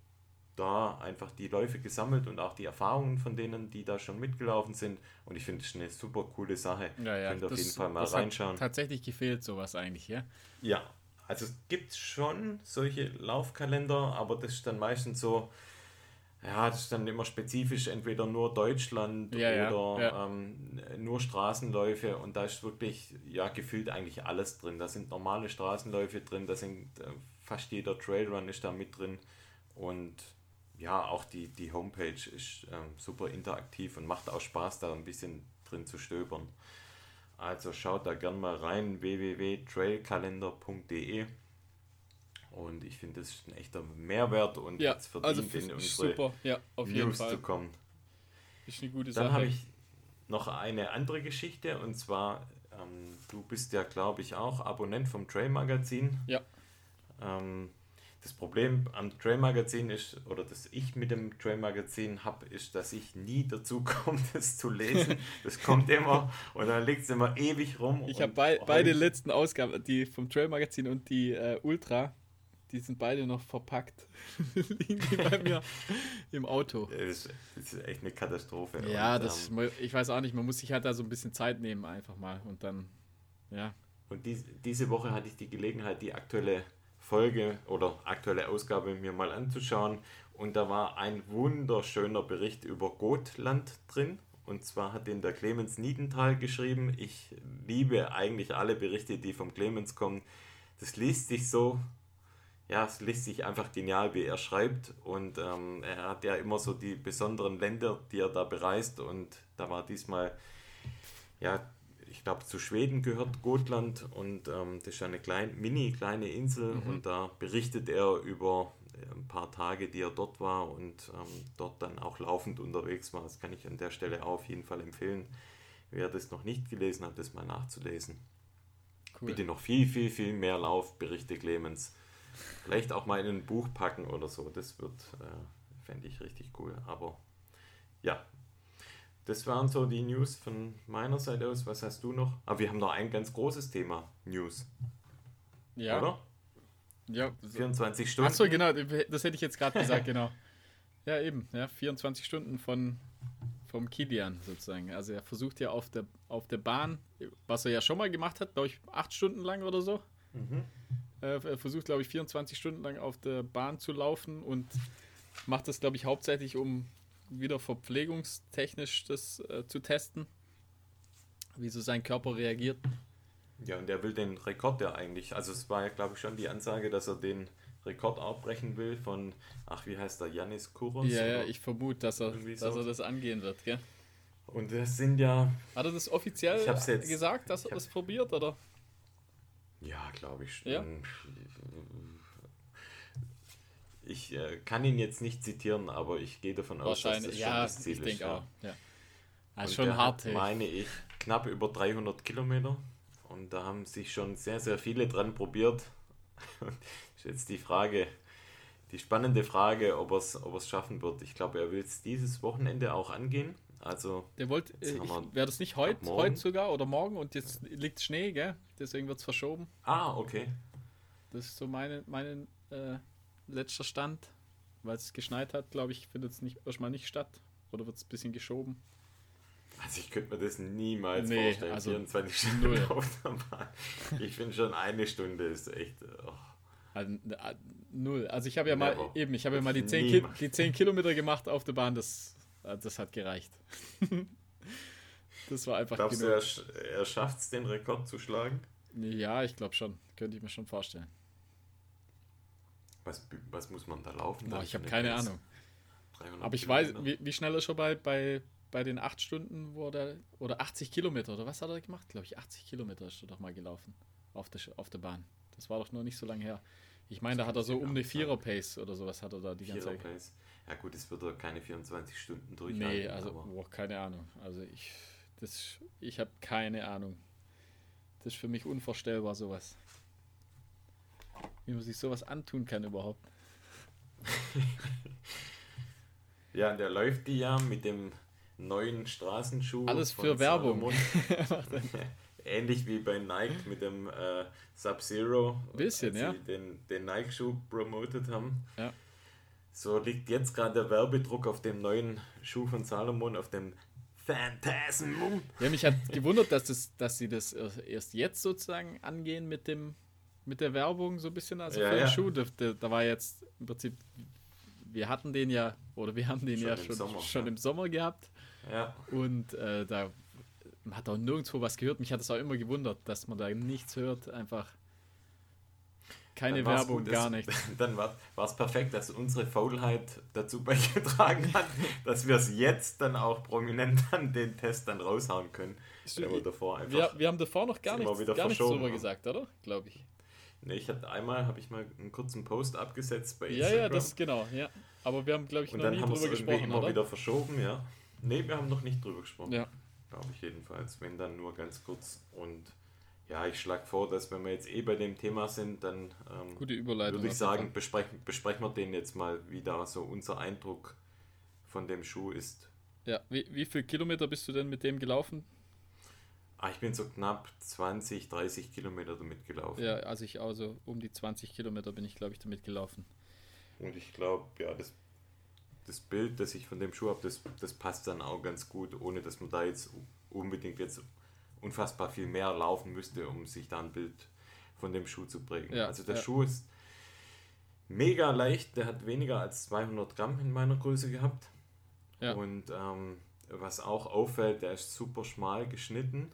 da einfach die Läufe gesammelt und auch die Erfahrungen von denen, die da schon mitgelaufen sind. Und ich finde es eine super coole Sache. Ja, ja, Könnt auf jeden Fall mal reinschauen. tatsächlich gefehlt sowas eigentlich, ja? Ja, also es gibt schon solche Laufkalender, aber das ist dann meistens so, ja, das ist dann immer spezifisch, entweder nur Deutschland ja, oder ja. Ähm, nur Straßenläufe und da ist wirklich, ja, gefühlt eigentlich alles drin. Da sind normale Straßenläufe drin, da sind äh, fast jeder Trailrun ist da mit drin und ja, auch die, die Homepage ist ähm, super interaktiv und macht auch Spaß, da ein bisschen drin zu stöbern. Also schaut da gern mal rein, www.trailkalender.de und ich finde, das ist ein echter Mehrwert und ja, jetzt verdient also in unsere super. Ja, auf News jeden Fall. zu kommen. Ist eine gute Dann habe ich noch eine andere Geschichte und zwar, ähm, du bist ja, glaube ich, auch Abonnent vom Trail Magazin. Ja. Ähm, das Problem am Trail Magazin ist, oder das ich mit dem Trail Magazin habe, ist, dass ich nie dazu komme, das zu lesen. Das kommt immer und dann liegt es immer ewig rum. Ich habe bei, beide letzten Ausgaben, die vom Trail Magazin und die äh, Ultra, die sind beide noch verpackt. Liegen die bei mir im Auto. Das ist, das ist, echt eine Katastrophe. Ja, und, das, ähm, ich weiß auch nicht, man muss sich halt da so ein bisschen Zeit nehmen, einfach mal. Und dann, ja. Und dies, diese Woche hatte ich die Gelegenheit, die aktuelle Folge oder aktuelle Ausgabe mir mal anzuschauen. Und da war ein wunderschöner Bericht über Gotland drin. Und zwar hat den der Clemens Niedenthal geschrieben. Ich liebe eigentlich alle Berichte, die vom Clemens kommen. Das liest sich so ja, es liest sich einfach genial, wie er schreibt. Und ähm, er hat ja immer so die besonderen Länder, die er da bereist. Und da war diesmal, ja, ich glaube, zu Schweden gehört Gotland. Und ähm, das ist eine kleine, mini kleine Insel. Mhm. Und da berichtet er über äh, ein paar Tage, die er dort war und ähm, dort dann auch laufend unterwegs war. Das kann ich an der Stelle auch auf jeden Fall empfehlen. Wer das noch nicht gelesen hat, das mal nachzulesen. Cool. Bitte noch viel, viel, viel mehr Laufberichte, Clemens. Vielleicht auch mal in ein Buch packen oder so. Das wird, äh, fände ich richtig cool. Aber ja, das waren so die News von meiner Seite aus. Was hast du noch? Aber wir haben noch ein ganz großes Thema: News. Ja. Oder? Ja. 24 Stunden. Achso, genau, das hätte ich jetzt gerade gesagt, genau. Ja, eben, ja, 24 Stunden von vom Kilian sozusagen. Also er versucht ja auf der, auf der Bahn, was er ja schon mal gemacht hat, glaube ich, acht Stunden lang oder so. Mhm. Äh, er versucht, glaube ich, 24 Stunden lang auf der Bahn zu laufen und macht das, glaube ich, hauptsächlich, um wieder verpflegungstechnisch das äh, zu testen, wie so sein Körper reagiert. Ja, und er will den Rekord ja eigentlich, also es war ja, glaube ich, schon die Ansage, dass er den Rekord abbrechen will von, ach, wie heißt der, Janis Kuros? Ja, ja, ich vermute, dass er, dass so. er das angehen wird, gell? Und das sind ja. Hat er das offiziell gesagt, dass er das probiert, oder? Ja, glaube ich. Ja? Ich äh, kann ihn jetzt nicht zitieren, aber ich gehe davon aus, dass das schon ja, das Ziel ich ist. Ja. auch. Ja. Also schon hart. Hat, meine ich, knapp über 300 Kilometer. Und da haben sich schon sehr, sehr viele dran probiert. ist jetzt die Frage, die spannende Frage, ob er es ob schaffen wird. Ich glaube, er will es dieses Wochenende auch angehen. Also, der wollte, äh, wäre das nicht heute, heute sogar oder morgen und jetzt liegt Schnee, gell? Deswegen wird es verschoben. Ah, okay. Das ist so meine, mein äh, letzter Stand, weil es geschneit hat, glaube ich, findet es nicht erstmal nicht statt. oder wird es ein bisschen geschoben? Also ich könnte mir das niemals Nee, vorstellen. also 24 Stunden null. auf der Bahn. Ich finde schon eine Stunde ist echt. Oh. Also, äh, null. Also ich habe ja mal, Never. eben, ich habe ja mal die 10, Ki Niemals. die 10 Kilometer gemacht auf der Bahn, das, das hat gereicht. das war einfach Glaubst du, genug. er, sch- er schafft es, den Rekord zu schlagen? Ja, ich glaube schon. Könnte ich mir schon vorstellen. Was, was muss man da laufen? Boah, ich habe eine keine? Ahnung. 300 Aber ich weiß, wie, wie schnell ist schon bei, bei, bei den 8 Stunden, wo der, oder 80 Kilometer, oder was hat er gemacht? Glaube ich, 80 Kilometer ist er doch mal gelaufen auf der, auf der Bahn. Das war doch noch nicht so lange her. Ich meine, da hat er so um eine Vierer-Pace oder sowas hat er da die ganze Zeit. Ja gut, es wird er keine 24 Stunden durchhalten. Nee, also, boah, keine Ahnung. Also ich, das, ich habe keine Ahnung. Das ist für mich unvorstellbar, sowas. Wie man sich sowas antun kann überhaupt. Ja, und der läuft die ja mit dem neuen Straßenschuh. Alles für Werbung. Ähnlich wie bei Nike mit dem äh, Sub-Zero. Bisschen, ja. Den, den Nike-Schuh promotet haben. Ja. So liegt jetzt gerade der Werbedruck auf dem neuen Schuh von Salomon, auf dem Phantasm. Ja, mich hat gewundert, dass, das, dass sie das erst jetzt sozusagen angehen mit dem mit der Werbung so ein bisschen, also Ja, für den ja. Schuh. Da, da, war jetzt im Prinzip, wir hatten den ja, oder wir haben den Schon ja im schon, Sommer, schon ja. im Sommer gehabt. Ja, Und äh, da man hat auch nirgendwo was gehört. Mich hat es auch immer gewundert, dass man da nichts hört. Einfach keine Werbung, gut, gar nichts. Dann war es perfekt, dass unsere Faulheit dazu beigetragen hat, dass wir es jetzt dann auch prominent an den Test dann raushauen können. Stimmt. Davor einfach. Wir, wir haben davor noch gar nichts, wieder gar nichts drüber ne? gesagt, oder? Glaube ich. Nee, ich hatte einmal, habe ich mal einen kurzen Post abgesetzt bei Ja, Instagram. ja, das genau, ja. Aber wir haben, glaube ich, und noch dann nie haben wir es drüber gesprochen, immer oder? wieder verschoben, ja. Nee, wir haben noch nicht drüber gesprochen. Ja. Glaube ich jedenfalls. Wenn dann nur ganz kurz. Und ja, ich schlage vor, dass wenn wir jetzt eh bei dem Thema sind, dann ähm, Gute Überleitung. würde ich sagen, besprechen, besprechen wir den jetzt mal, wie da so unser Eindruck von dem Schuh ist. Ja, wie, wie viel Kilometer bist du denn mit dem gelaufen? Ah, ich bin so knapp 20, 30 Kilometer damit gelaufen. Ja, also ich auch so um die 20 Kilometer bin ich, glaube ich, damit gelaufen. Und ich glaube, ja, das, das Bild, das ich von dem Schuh habe, das, das passt dann auch ganz gut, ohne dass man da jetzt unbedingt jetzt unfassbar viel mehr laufen müsste, um sich da ein Bild von dem Schuh zu prägen. Ja, also der ja. Schuh ist mega leicht, der hat weniger als 200 Gramm in meiner Größe gehabt. Ja. Und ähm, was auch auffällt, der ist super schmal geschnitten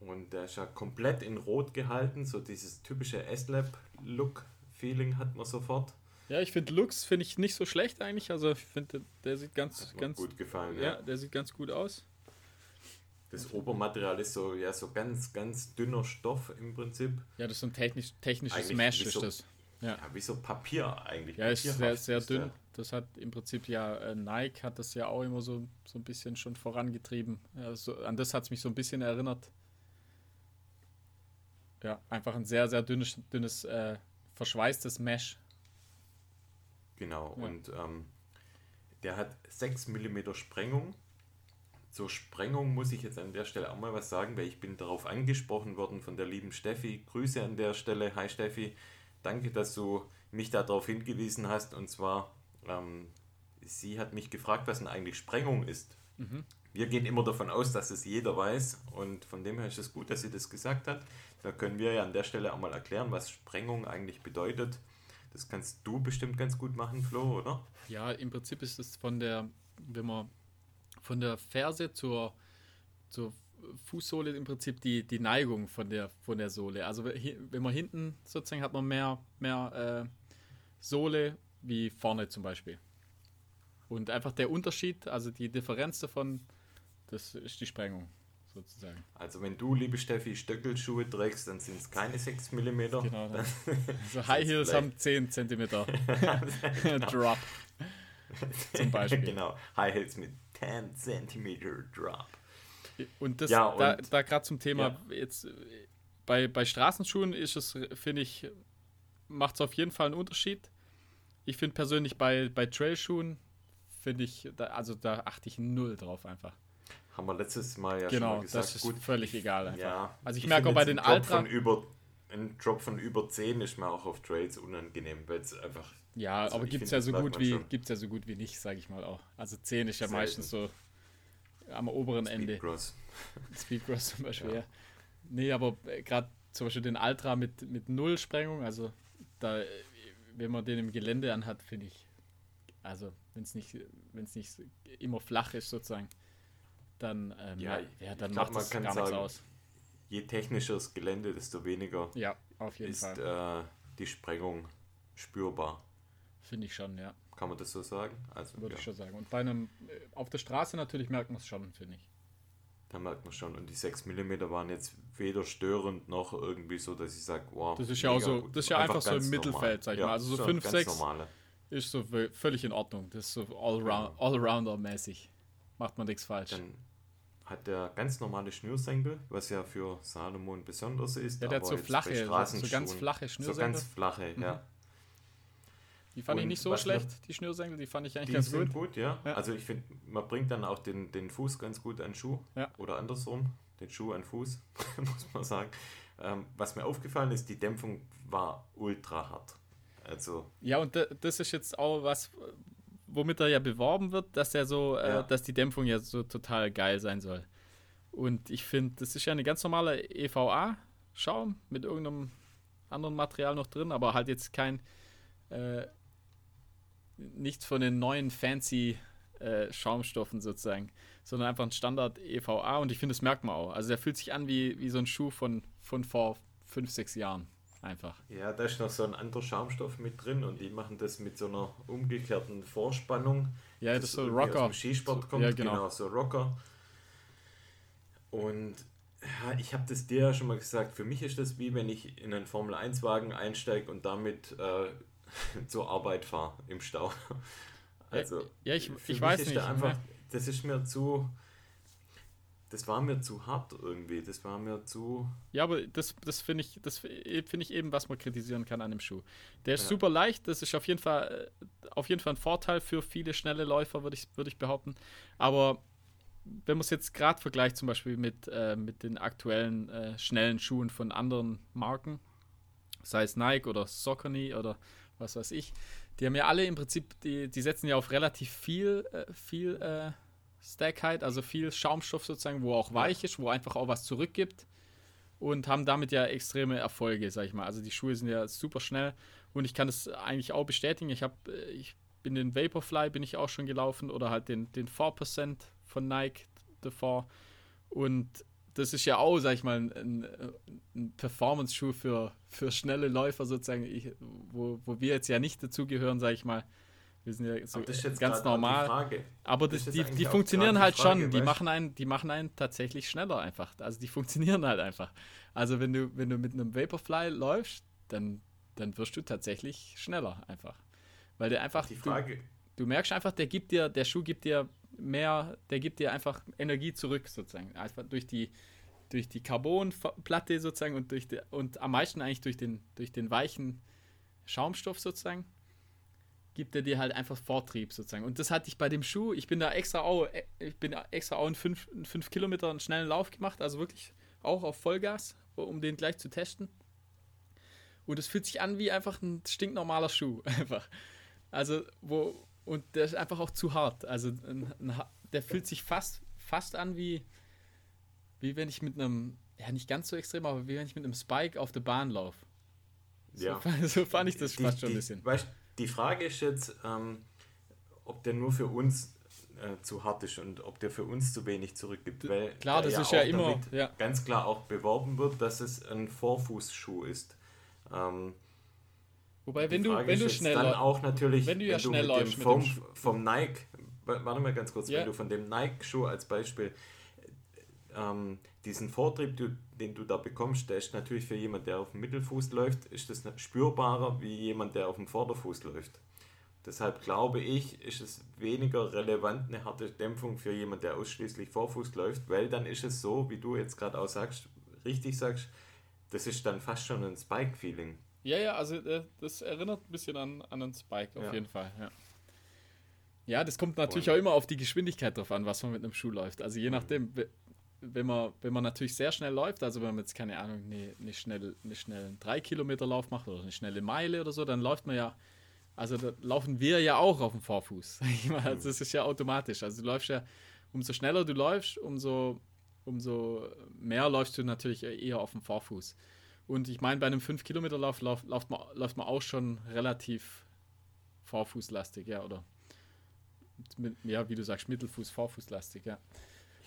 und der ist ja komplett in Rot gehalten, so dieses typische S-Lab-Look-Feeling hat man sofort. Ja, ich finde Lux finde ich nicht so schlecht eigentlich. Also ich finde, der sieht ganz, ganz, gut gefallen. ja, Ja. der sieht ganz gut aus. Das Obermaterial ist so, ja, so ganz, ganz dünner Stoff im Prinzip. Ja, das ist so ein technisch, technisches Eigentlich Mesh ist so- das. Ja. Ja, wie so Papier eigentlich. Ja, ist sehr, sehr ist der. dünn. Das hat im Prinzip ja, äh, Nike hat das ja auch immer so, so ein bisschen schon vorangetrieben. Ja, so, an das hat es mich so ein bisschen erinnert. Ja, einfach ein sehr, sehr dünnes, dünnes äh, verschweißtes Mesh. Genau, Ja. und ähm, der hat 6 mm Sprengung. Zur Sprengung muss ich jetzt an der Stelle auch mal was sagen, weil ich bin darauf angesprochen worden von der lieben Steffi. Grüße an der Stelle. Hi Steffi. Danke, dass du mich darauf hingewiesen hast. Und zwar, ähm, sie hat mich gefragt, was denn eigentlich Sprengung ist. Mhm. Wir gehen immer davon aus, dass es jeder weiß und von dem her ist es gut, dass sie das gesagt hat. Da können wir ja an der Stelle auch mal erklären, was Sprengung eigentlich bedeutet. Das kannst du bestimmt ganz gut machen, Flo, oder? Ja, im Prinzip ist es von der, wenn man von der Ferse zur, zur Fußsohle im Prinzip die, die Neigung von der, von der Sohle. Also wenn man hinten sozusagen hat man mehr, mehr äh, Sohle wie vorne zum Beispiel. Und einfach der Unterschied, also die Differenz davon, das ist die Sprengung sozusagen. Also wenn du, liebe Steffi, Stöckelschuhe trägst, dann sind es keine 6 mm. Genau. Dann, so High Heels haben 10 cm Drop zum Beispiel. genau, High Heels mit 10 cm Drop. Und das Ja, da, und- da gerade zum Thema jetzt äh, bei, bei Straßenschuhen ist es, finde ich, macht es auf jeden Fall einen Unterschied. Ich finde persönlich bei, bei Trailschuhen, finde ich, da, also da achte ich null drauf einfach. Haben wir letztes Mal ja schon genau, mal gesagt. das ist völlig egal einfach. Ja, Also ich merke auch bei den von über ein Drop von über 10 ist mir auch auf Trails unangenehm, weil es einfach. Ja, also aber gibt es ja, so gut wie, ja so gut wie nicht, sage ich mal auch. Also 10 ist ja Selten. meistens so am oberen Speed Ende. Speedcross. Speedcross zum Beispiel, ja. ja. Nee, aber äh, gerade zum Beispiel den Ultra mit, mit Null Sprengung, also da, wenn man den im Gelände anhat, finde ich, also wenn es nicht, wenn's nicht immer flach ist sozusagen, dann, ähm, ja, ja, dann glaub, macht das gar nichts aus. Je technischer das Gelände, desto weniger ja, auf jeden ist Fall. Äh, die Sprengung spürbar. Finde ich schon, ja. Kann man das so sagen? Also, Würde ja. ich schon sagen. Und bei einem, äh, auf der Straße natürlich merkt man es schon, finde ich. Da merkt man schon. Und die 6 mm waren jetzt weder störend noch irgendwie so, dass ich sage, wow. Das ist ja auch so, das ist ja einfach, einfach so im Mittelfeld, sag ich ja, mal. Also so 5, 6 normale. ist so völlig in Ordnung. Das ist so Allrounder-mäßig. Macht man nichts falsch. Dann hat der ganz normale Schnürsenkel, was ja für Salomon besonders ist. Ja, der hat so flache, so ganz flache Schnürsenkel. So ganz flache, mhm. ja. Die fand Und ich nicht so schlecht, mir, die Schnürsenkel, die fand ich eigentlich ganz gut. gut, ja. ja. Also ich finde, man bringt dann auch den, den Fuß ganz gut an Schuh. Ja. Oder andersrum, den Schuh an Fuß, muss man sagen. Ähm, was mir aufgefallen ist, die Dämpfung war ultra hart. Also ja, und das ist jetzt auch was, womit er ja beworben wird, dass er so, äh, ja. äh, dass die Dämpfung ja so total geil sein soll. Und ich finde, das ist ja eine ganz normale EVA-Schaum mit irgendeinem anderen Material noch drin, aber halt jetzt kein äh, nichts von den neuen fancy äh, Schaumstoffen sozusagen, sondern einfach ein Standard EVA und ich finde, das merkt man auch. Also der fühlt sich an wie, wie so ein Schuh von, von vor fünf, sechs Jahren. Einfach. Ja, da ist noch so ein anderer Schaumstoff mit drin und die machen das mit so einer umgekehrten Vorspannung. Ja, das, das ist so Rocker. Aus dem Skisport kommt, ja, genau. genau, so Rocker. Und ja, ich habe das dir ja schon mal gesagt, für mich ist das wie wenn ich in einen Formel 1 Wagen einsteige und damit äh, zur Arbeit fahre im Stau. Also, ja, ich, ich weiß nicht. Da einfach, das ist mir zu, das war mir zu hart irgendwie. Das war mir zu. Ja, aber das, das finde ich, das finde ich eben, was man kritisieren kann an dem Schuh. Der ist ja. super leicht, das ist auf jeden Fall, äh, auf jeden Fall ein Vorteil für viele schnelle Läufer, würde ich, würd ich behaupten. Aber wenn man es jetzt gerade vergleicht, zum Beispiel mit, äh, mit den aktuellen äh, schnellen Schuhen von anderen Marken, sei es Nike oder Saucony oder was weiß ich, die haben ja alle im Prinzip, die, die setzen ja auf relativ viel, äh, viel äh, Stackheit, also viel Schaumstoff sozusagen, wo auch weich ist, wo einfach auch was zurückgibt und haben damit ja extreme Erfolge, sag ich mal. Also die Schuhe sind ja super schnell und ich kann das eigentlich auch bestätigen. Ich habe, äh, ich bin den Vaporfly bin ich auch schon gelaufen oder halt den, den 4% von Nike, The 4 und das ist ja auch, sag ich mal, ein, ein Performance-Schuh für, für schnelle Läufer sozusagen, ich, wo, wo wir jetzt ja nicht dazugehören, sag ich mal. Wir sind ja so ganz normal. Aber das, das die, die funktionieren halt Frage, schon. Die machen, einen, die machen einen tatsächlich schneller einfach. Also die funktionieren halt einfach. Also wenn du, wenn du mit einem Vaporfly läufst, dann, dann wirst du tatsächlich schneller einfach. Weil der einfach. Die Frage. Du, du merkst einfach, der gibt dir, der Schuh gibt dir mehr, der gibt dir einfach Energie zurück sozusagen. Einfach durch die, durch die Carbonplatte sozusagen und durch die, und am meisten eigentlich durch den, durch den weichen Schaumstoff sozusagen gibt er dir halt einfach Vortrieb sozusagen. Und das hatte ich bei dem Schuh. Ich bin da extra auch, ich bin extra auch in 5 Kilometer einen schnellen Lauf gemacht, also wirklich auch auf Vollgas, um den gleich zu testen. Und es fühlt sich an wie einfach ein stinknormaler Schuh. Einfach. Also, wo, und der ist einfach auch zu hart. Also, ein, ein, der fühlt sich fast, fast an wie, wie wenn ich mit einem, ja, nicht ganz so extrem, aber wie wenn ich mit einem Spike auf der Bahn laufe. So, ja. so fand ich das die, fast schon ein bisschen. Weißt, die Frage ist jetzt, ähm, ob der nur für uns äh, zu hart ist und ob der für uns zu wenig zurückgibt. Weil klar, das ja ist ja immer ja. ganz klar auch beworben wird, dass es ein Vorfußschuh ist. Ähm, Wobei, wenn du, wenn du schnell dann auch natürlich, wenn du ja wenn schnell du mit dem vom, vom Nike, warte mal ganz kurz, ja. wenn du von dem Nike-Schuh als Beispiel ähm, diesen Vortrieb, du, den du da bekommst, der ist natürlich für jemand, der auf dem Mittelfuß läuft, ist das spürbarer wie jemand, der auf dem Vorderfuß läuft. Deshalb glaube ich, ist es weniger relevant eine harte Dämpfung für jemand, der ausschließlich Vorfuß läuft, weil dann ist es so, wie du jetzt gerade auch sagst, richtig sagst, das ist dann fast schon ein Spike-Feeling. Ja, ja, also äh, das erinnert ein bisschen an, an einen Spike auf ja. jeden Fall, ja. Ja, das kommt natürlich Und. auch immer auf die Geschwindigkeit drauf an, was man mit einem Schuh läuft. Also je nachdem, wenn man, wenn man natürlich sehr schnell läuft, also wenn man jetzt keine Ahnung, eine, eine, schnell, eine schnellen 3 Kilometer Lauf macht oder eine schnelle Meile oder so, dann läuft man ja, also da laufen wir ja auch auf dem Vorfuß. also das ist ja automatisch. Also du läufst ja, umso schneller du läufst, umso, umso mehr läufst du natürlich eher auf dem Vorfuß. Und ich meine, bei einem 5-Kilometer-Lauf läuft, läuft, man, läuft man auch schon relativ vorfußlastig, ja, oder mit, ja, wie du sagst, Mittelfuß, Vorfußlastig, ja.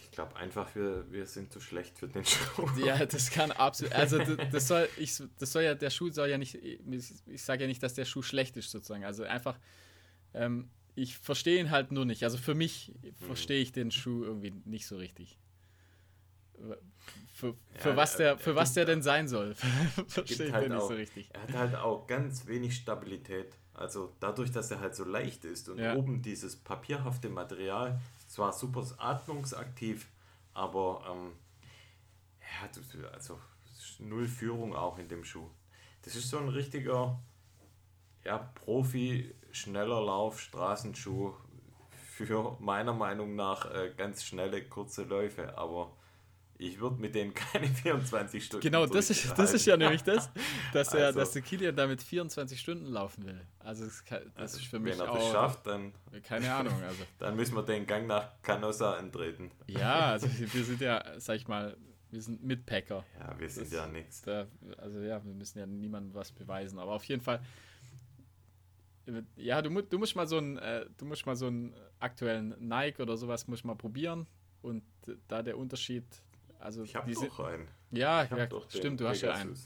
Ich glaube einfach, wir, wir sind zu schlecht für den Schuh. Ja, das kann absolut. Also das soll, ich, das soll ja, der Schuh soll ja nicht, ich sage ja nicht, dass der Schuh schlecht ist sozusagen. Also einfach, ähm, ich verstehe ihn halt nur nicht. Also für mich hm. verstehe ich den Schuh irgendwie nicht so richtig. Für, für ja, was, der, für was der denn sein soll, verstehe ich halt nicht so richtig. Er hat halt auch ganz wenig Stabilität. Also dadurch, dass er halt so leicht ist und ja. oben dieses papierhafte Material zwar super atmungsaktiv, aber ähm, ja, also null Führung auch in dem Schuh. Das ist so ein richtiger ja, Profi, schneller Lauf, Straßenschuh für meiner Meinung nach äh, ganz schnelle, kurze Läufe, aber ich würde mit denen keine 24 Stunden Genau, das ist, das ist ja nämlich das, dass, er, also, dass der Kilian damit 24 Stunden laufen will. Also das, das also ist für mich Wenn er das schafft, dann... Keine Ahnung. Also. dann müssen wir den Gang nach Canossa antreten. Ja, also wir sind ja, sag ich mal, wir sind Mitpacker. Ja, wir sind das, ja nichts. Also ja, wir müssen ja niemandem was beweisen. Aber auf jeden Fall, ja, du, du musst mal so einen, äh, du musst mal so einen aktuellen Nike oder sowas musst mal probieren. Und da der Unterschied also ich habe doch einen. Ja, ja stimmt, du hast ja einen.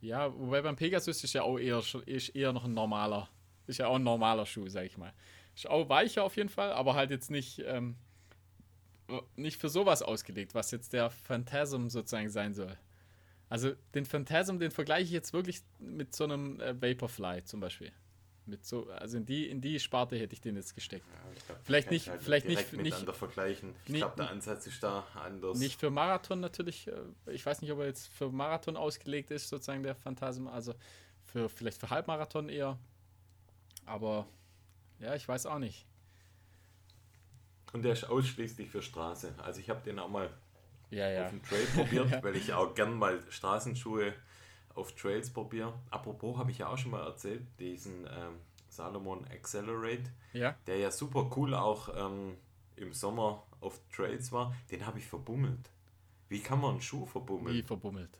Ja, wobei beim Pegasus ist ja auch eher, ist eher noch ein normaler, ist ja auch ein normaler Schuh, sag ich mal. Ist auch weicher auf jeden Fall, aber halt jetzt nicht, ähm, nicht für sowas ausgelegt, was jetzt der Phantasm sozusagen sein soll. Also den Phantasm, den vergleiche ich jetzt wirklich mit so einem äh, Vaporfly zum Beispiel. Mit so, also in die, in die Sparte hätte ich den jetzt gesteckt. Ja, glaub, vielleicht nicht, halt vielleicht nicht, nicht vergleichen. Ich glaube, der Ansatz ist da anders. Nicht für Marathon natürlich. Äh, ich weiß nicht, ob er jetzt für Marathon ausgelegt ist, sozusagen der Phantasm. Also für vielleicht für Halbmarathon eher. Aber ja, ich weiß auch nicht. Und der ist ausschließlich für Straße. Also ich habe den auch mal ja, ja. auf dem Trail probiert, ja. weil ich auch gern mal Straßenschuhe auf Trails probiere. Apropos, habe ich ja auch schon mal erzählt, diesen ähm, Salomon Accelerate, ja. der ja super cool auch ähm, im Sommer auf Trails war, den habe ich verbummelt. Wie kann man einen Schuh verbummeln? Wie verbummelt?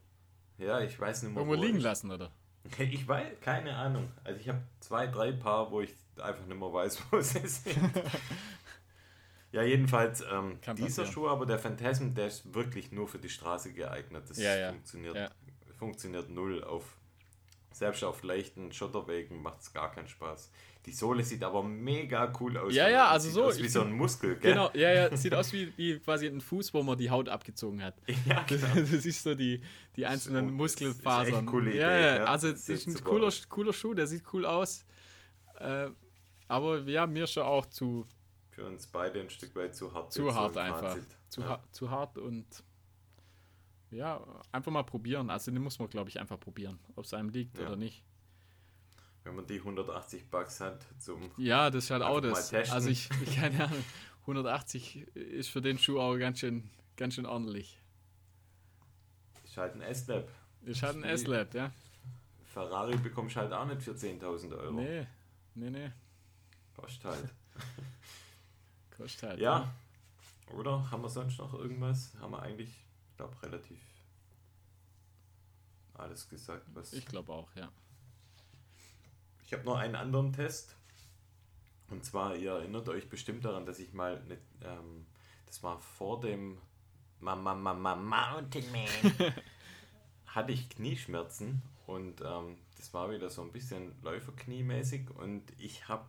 Ja, ich weiß nicht mehr. Irgendwo liegen ich, lassen, oder? Ich weiß, keine Ahnung. Also ich habe zwei, drei Paar, wo ich einfach nicht mehr weiß, wo sie sind. ja, jedenfalls ähm, dieser Schuh, aber der Phantasm, der ist wirklich nur für die Straße geeignet. Das ja, ja. funktioniert ja funktioniert null. Auf, selbst auf leichten Schotterwegen macht es gar keinen Spaß. Die Sohle sieht aber mega cool aus. Ja, ja, also sieht so. Aus wie so ein Muskel, gell? Genau, ja, ja, sieht aus wie, wie quasi ein Fuß, wo man die Haut abgezogen hat. Ja, genau. Das, das ist so die, die einzelnen so, Muskelfasern. Das ist coole Idee, ja, ja, also das ist ein cooler, cooler Schuh, der sieht cool aus. Äh, aber ja, mir schon auch zu. Für uns beide ein Stück weit zu hart. Zu hart so einfach. Zu, ja. ha zu hart und ja, einfach mal probieren. Also den muss man, glaube ich, einfach probieren, ob es einem liegt ja. oder nicht. Wenn man die 180 Bucks hat zum. Ja, das ist halt auch das. Also ich, ich keine Ahnung, 180 ist für den Schuh auch ganz schön, ganz schön ordentlich. Ist halt ein S-Lab. Ist halt ein S-Lab, ja. Ferrari bekommst du halt auch nicht für 10.000 Euro. Nee, nee, nee. Kostet halt. Kostet halt. Ja. ja. Oder haben wir sonst noch irgendwas? Haben wir eigentlich glaube, relativ alles gesagt, was. Ich glaube auch, ja. Ich habe noch einen anderen Test. Und zwar, ihr erinnert euch bestimmt daran, dass ich mal, eine, ähm, das war vor dem Mama Mama Mountain Man, hatte ich Knieschmerzen und ähm, das war wieder so ein bisschen Läuferkniemäßig und ich habe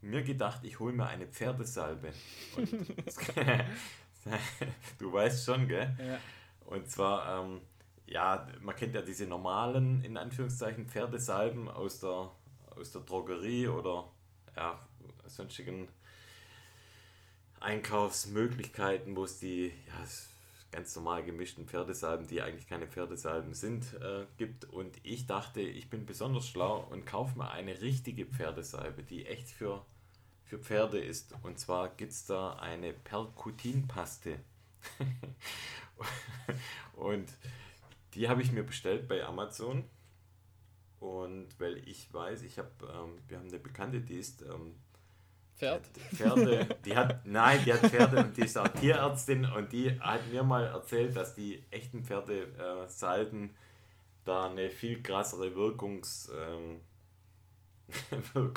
mir gedacht, ich hole mir eine Pferdesalbe. Und du weißt schon, gell? Ja. Und zwar, ähm, ja, man kennt ja diese normalen, in Anführungszeichen, Pferdesalben aus der, aus der Drogerie oder ja, sonstigen Einkaufsmöglichkeiten, wo es die ja, ganz normal gemischten Pferdesalben, die eigentlich keine Pferdesalben sind, äh, gibt. Und ich dachte, ich bin besonders schlau und kaufe mir eine richtige Pferdesalbe, die echt für für Pferde ist. Und zwar gibt es da eine Perkutinpaste. und die habe ich mir bestellt bei Amazon. Und weil ich weiß, ich habe, ähm, wir haben eine Bekannte, die ist ähm, Pferd. Pferde, die hat, nein, die hat Pferde und die ist auch Tierärztin und die hat mir mal erzählt, dass die echten Pferde äh, Salben da eine viel krassere Wirkungs, ähm,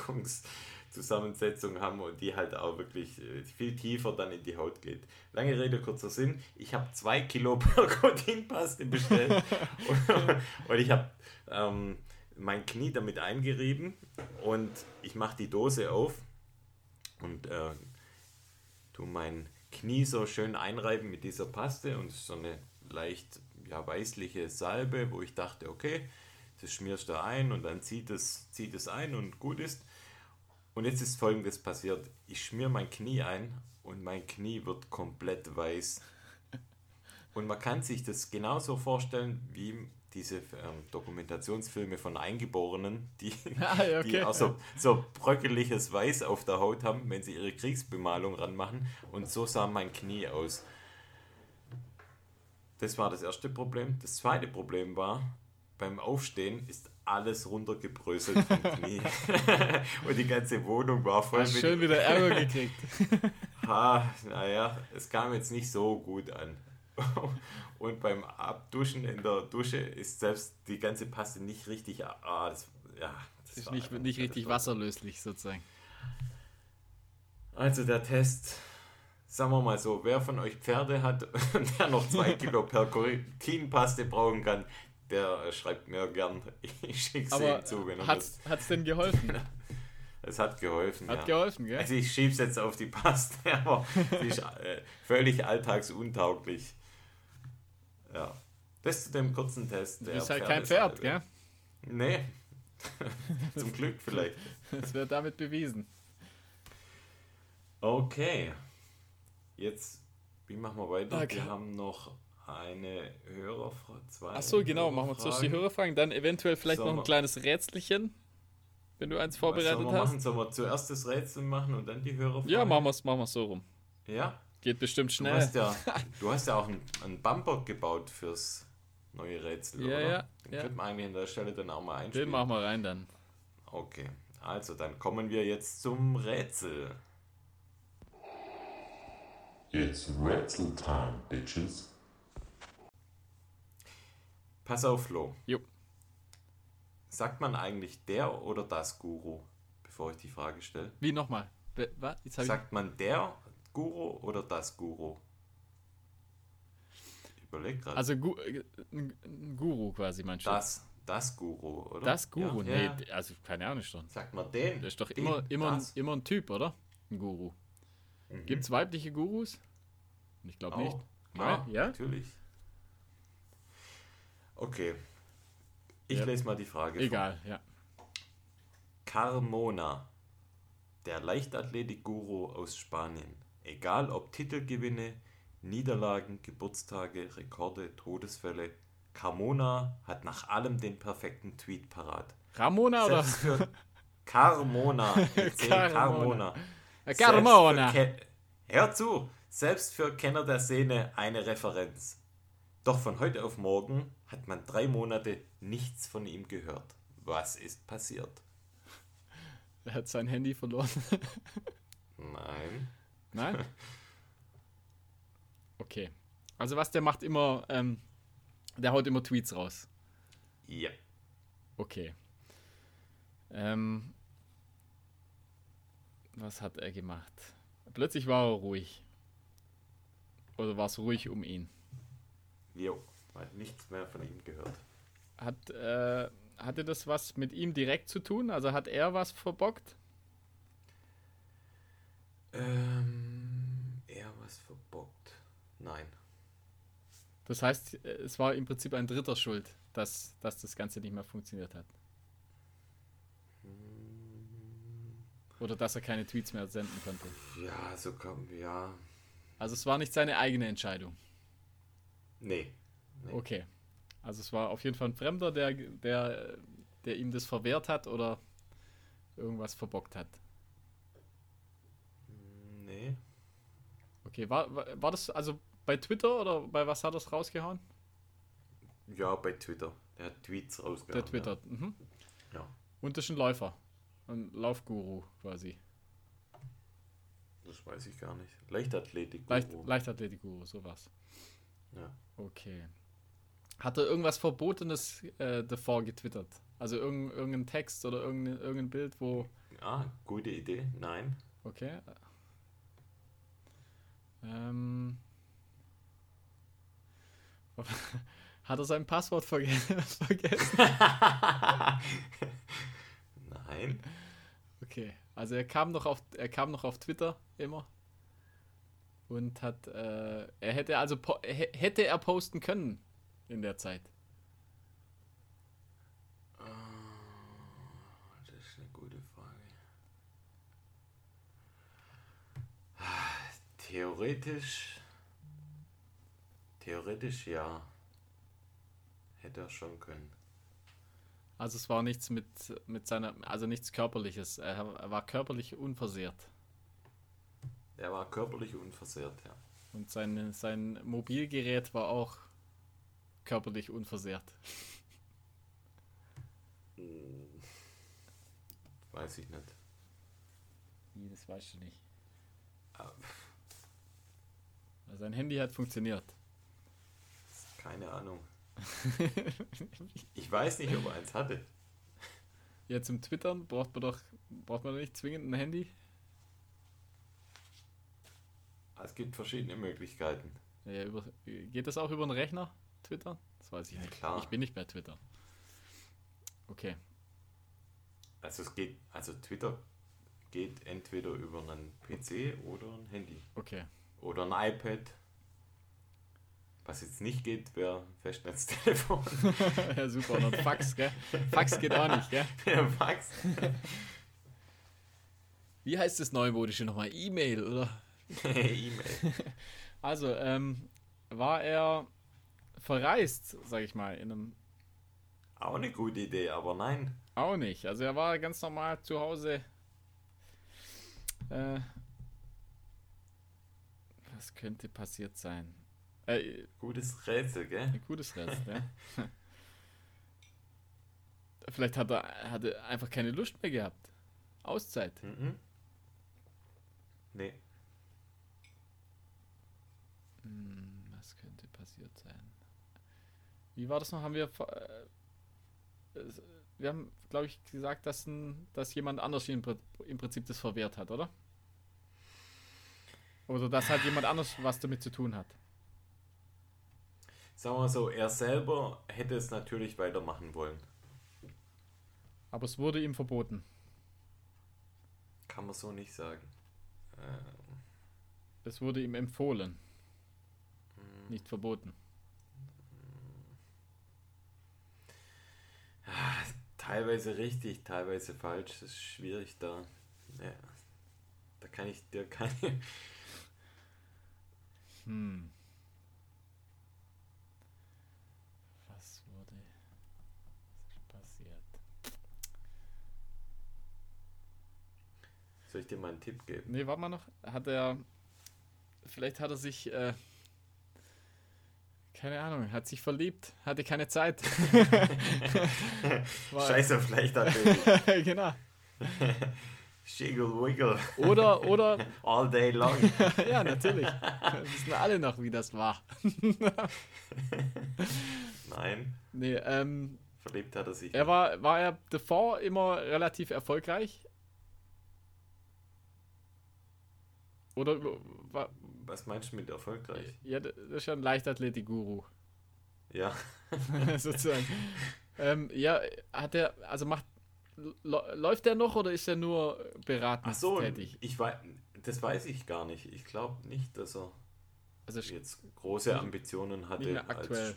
Wirkungszusammensetzung haben und die halt auch wirklich äh, viel tiefer dann in die Haut geht. Lange Rede, kurzer Sinn. Ich habe zwei Kilo Percotinpaste bestellt und, und ich habe ähm, mein Knie damit eingerieben und ich mache die Dose auf und äh, tu mein Knie so schön einreiben mit dieser Paste und so eine leicht ja, weißliche Salbe, wo ich dachte, okay, das schmierst du ein und dann zieht es, zieht es ein und gut ist. Und jetzt ist folgendes passiert. Ich schmier mein Knie ein und mein Knie wird komplett weiß. Und man kann sich das genauso vorstellen wie diese ähm, Dokumentationsfilme von Eingeborenen, die, Ah, ja, die okay. auch so, so bröckeliges Weiß auf der Haut haben, wenn sie ihre Kriegsbemalung ranmachen. Und so sah mein Knie aus. Das war das erste Problem. Das zweite Problem war, beim Aufstehen ist alles runtergebröselt vom Knie. und die ganze Wohnung war voll Hast schön wieder Ärger gekriegt. Ha, naja, es kam jetzt nicht so gut an. Und beim Abduschen in der Dusche ist selbst die ganze Paste nicht richtig. Ah, das, ja, das Ist nicht, nicht richtig wasserlöslich sozusagen. Also der Test, sagen wir mal so, wer von euch Pferde hat und der noch zwei Kilo Percotinpaste brauchen kann, der äh, schreibt mir gern. Ich schicke sie zu, wenn er hat's, hat's denn geholfen? Es hat geholfen. Hat ja. geholfen, gell? Also ich schieb's jetzt auf die Paste, aber sie ist äh, völlig alltagsuntauglich. Ja. Das zu dem kurzen Test. Du bist halt kein Pferd, gell? Nee. Zum Glück vielleicht. Das wird damit bewiesen. Okay. Jetzt, wie machen wir weiter? Okay. Wir haben noch eine Hörerfrage. Zwei Achso, genau, machen wir zuerst die Hörerfragen. Hörerfragen, dann eventuell vielleicht noch Sollen ein kleines Rätselchen, wenn du eins vorbereitet sollen wir hast. machen? Sollen wir zuerst das Rätsel machen und dann die Hörerfrage? Ja, machen wir es machen wir's so rum. Ja? Geht bestimmt Du schnell. hast ja, du hast ja auch einen, einen Bumper gebaut fürs neue Rätsel, Ja, oder? ja, Den ja. könnten wir eigentlich an der Stelle dann auch mal einspielen. Den machen wir rein dann. Okay, also dann kommen wir jetzt zum Rätsel. It's Rätsel time, bitches. Pass auf, Flo. Jo. Sagt man eigentlich der oder das Guru, bevor ich die Frage stelle? Wie nochmal? Sagt man der Guru oder das Guru? Ich überleg gerade. also Gu äh, Guru quasi, meinst du? das, das Guru, oder? Das Guru? Ja, nee, ja. also keine Ahnung schon. Sagt man den? Das ist doch den, immer, immer, ein, immer ein Typ, oder? Ein Guru. Mhm. Gibt es weibliche Gurus? Ich glaube nicht. Ja, ja? natürlich. Okay. Ich Ja. lese mal die Frage. vor. Egal, ja. Carmona, der Leichtathletik-Guru aus Spanien. Egal ob Titelgewinne, Niederlagen, Geburtstage, Rekorde, Todesfälle, Carmona hat nach allem den perfekten Tweet parat. Ramona oder? Selbst Carmona, Carmona. Selbst Carmona. Hör zu, selbst für Kenner der Szene eine Referenz. Doch von heute auf morgen hat man drei Monate nichts von ihm gehört. Was ist passiert? Er hat sein Handy verloren. Nein. Nein? Okay. Also was, der macht immer, ähm, der haut immer Tweets raus. Ja. Okay. Ähm, was hat er gemacht? Plötzlich war er ruhig. Oder war es ruhig um ihn? Jo. Man nichts mehr von ihm gehört. Hat, äh, hatte das was mit ihm direkt zu tun? Also hat er was verbockt? Ähm, er was verbockt. Nein. Das heißt, es war im Prinzip ein Dritter schuld, dass, dass das Ganze nicht mehr funktioniert hat. Oder dass er keine Tweets mehr senden konnte. Ja, so kommen wir. Ja. Also es war nicht seine eigene Entscheidung. Nee. Nee. Okay. Also es war auf jeden Fall ein Fremder, der, der, der ihm das verwehrt hat oder irgendwas verbockt hat. Nee. Okay, war, war, war das, also bei Twitter oder bei was hat er es rausgehauen? Ja, bei Twitter. Der hat Tweets rausgehauen. Der Twitter. Mhm. Ja. ja. Und das ist ein Läufer. Ein Laufguru quasi. Das weiß ich gar nicht. Leichtathletik. Leicht, Leichtathletik-Guru, sowas. Ja. Okay. Hat er irgendwas Verbotenes äh, davor getwittert? Also irgendein, irgendein Text oder irgendein, irgendein Bild, wo. Ah, gute Idee. Nein. Okay. Ähm. Hat er sein Passwort verge vergessen? Nein. Okay. Also er kam noch auf er kam noch auf Twitter immer und hat äh, er hätte also hätte er posten können in der Zeit. Oh, das ist eine gute Frage. Theoretisch theoretisch ja. Hätte er schon können. Also es war nichts mit, mit seiner, also nichts körperliches. Er, er war körperlich unversehrt. Er war körperlich unversehrt, ja. Und sein, sein Mobilgerät war auch körperlich unversehrt. Hm. Weiß ich nicht. Wie, das weißt du nicht. Ah. Also sein Handy hat funktioniert. Keine Ahnung. ich weiß nicht, ob er eins hatte. Ja, zum Twittern braucht man doch braucht man nicht zwingend ein Handy. Es gibt verschiedene Möglichkeiten. Ja, über, geht das auch über einen Rechner, Twitter? Das weiß ich ja, nicht. Klar. Ich bin nicht mehr Twitter. Okay. Also es geht, also Twitter geht entweder über einen PC oder ein Handy. Okay. Oder ein iPad. Was jetzt nicht geht, wäre Festnetztelefon. ja, super. Und Fax, gell? Fax geht auch nicht, gell? Ja, Fax. Wie heißt das Neumodische nochmal? E-Mail, oder? E-Mail. Also, ähm, war er verreist, sag ich mal, in einem. Auch eine gute Idee, aber nein. Auch nicht. Also, er war ganz normal zu Hause. Äh, was könnte passiert sein? Äh, gutes Rätsel, gell? Ein gutes Rätsel, ja. Vielleicht hat er, hat er einfach keine Lust mehr gehabt. Auszeit. Mhm. Nee. Hm, was könnte passiert sein? Wie war das noch? Haben wir. Äh, wir haben, glaube ich, gesagt, dass, ein, dass jemand anders im, im Prinzip das verwehrt hat, oder? Oder dass halt jemand anders was damit zu tun hat. Sagen wir so, er selber hätte es natürlich weitermachen wollen. Aber es wurde ihm verboten. Kann man so nicht sagen. Ähm. Es wurde ihm empfohlen. Hm. Nicht verboten. Ja, teilweise richtig, teilweise falsch. Das ist schwierig da. Ja, da kann ich dir keine. Hm. Soll ich dir mal einen Tipp geben? Nee, warte mal noch. Hat er. Vielleicht hat er sich. Äh, keine Ahnung, hat sich verliebt, hatte keine Zeit. Scheiße, vielleicht hat er. genau. Schiggle Wiggle. Oder, oder. All day long. ja, natürlich. Wir wissen alle noch, wie das war. Nein. Nee, ähm. Verliebt hat er sich. Er war, war er davor immer relativ erfolgreich, Oder was meinst du mit erfolgreich? Ja, das ist ja ein Leichtathletik-Guru. Ja. Sozusagen. ähm, ja, hat er, also macht, läuft der noch oder ist er nur beratend Ach so, tätig? Ich weiß, das weiß ich gar nicht. Ich glaube nicht, dass er also jetzt große Ambitionen hatte. Aktuell.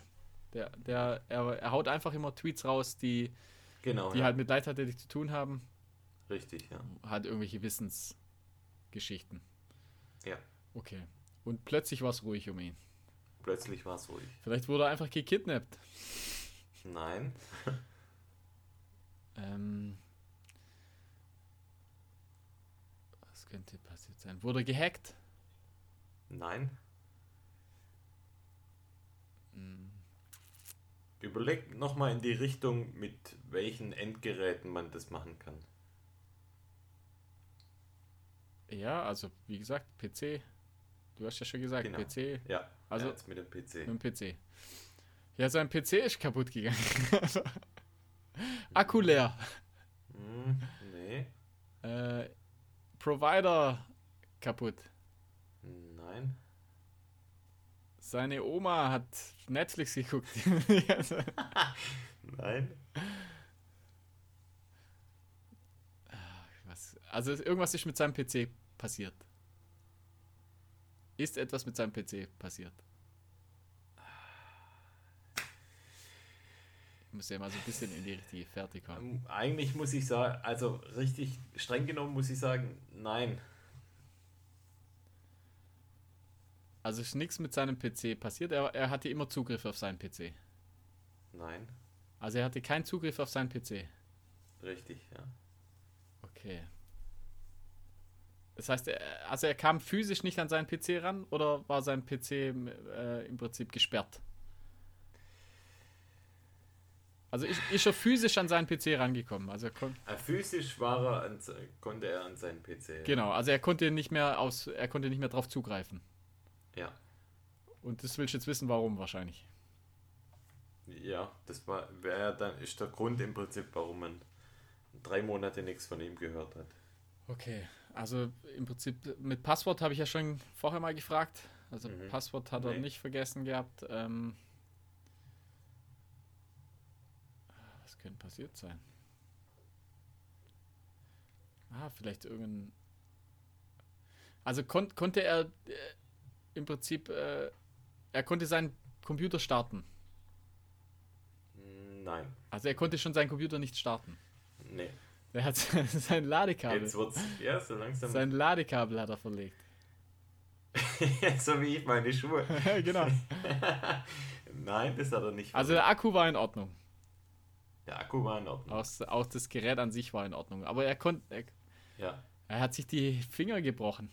Der, der, er, er haut einfach immer Tweets raus, die, genau, die ja. halt mit Leichtathletik zu tun haben. Richtig, ja. Hat irgendwelche Wissensgeschichten. Ja. Okay. Und plötzlich war es ruhig um ihn. Plötzlich war es ruhig. Vielleicht wurde er einfach gekidnappt. Nein. ähm, was könnte passiert sein? Wurde gehackt? Nein. Überlegt nochmal in die Richtung, mit welchen Endgeräten man das machen kann. Ja, also wie gesagt, PC. Du hast ja schon gesagt, Genau. PC. Ja, Also- ja, jetzt mit dem PC. Mit dem PC. Ja, sein PC ist kaputt gegangen. Akku leer. Hm, nee, Äh, Provider kaputt. nein. Seine Oma hat Netflix geguckt. Nein. Was? Also irgendwas ist mit seinem PC passiert. Ist etwas mit seinem PC passiert. Ich muss ja mal so ein bisschen in die richtige Fährte kommen. Ähm, Eigentlich muss ich sagen, also richtig streng genommen muss ich sagen, nein. Also ist nichts mit seinem PC passiert. Er, er hatte immer Zugriff auf seinen PC. Nein. Also er hatte keinen Zugriff auf seinen PC. Richtig, ja. Okay. Das heißt, er, also er kam physisch nicht an seinen PC ran oder war sein PC äh, im Prinzip gesperrt? Also ist, ist er physisch an seinen PC rangekommen? Also er Äh, Physisch war er an, konnte er an seinen PC. genau, also er konnte nicht mehr aus, er konnte nicht mehr drauf zugreifen. Ja. Und das willst du jetzt wissen, warum wahrscheinlich. Ja, das war wäre dann ist der Grund im Prinzip, warum man drei Monate nichts von ihm gehört hat. Okay, also im Prinzip mit Passwort habe ich ja schon vorher mal gefragt. Also Mhm. Passwort hat er Nee. nicht vergessen gehabt. Ähm, was könnte passiert sein? Ah, vielleicht irgendein. Also kon konnte er äh, im Prinzip, äh, er konnte seinen Computer starten. Nein. Also er konnte schon seinen Computer nicht starten. Nee. Er hat sein Ladekabel, Jetzt wird's ja so langsam sein Ladekabel hat er verlegt. so wie ich meine Schuhe. genau. Nein, das hat er nicht. Also der Akku war in Ordnung. der Akku war in Ordnung. Auch, auch das Gerät an sich war in Ordnung. Aber er konnte. Er, Ja. er hat sich die Finger gebrochen.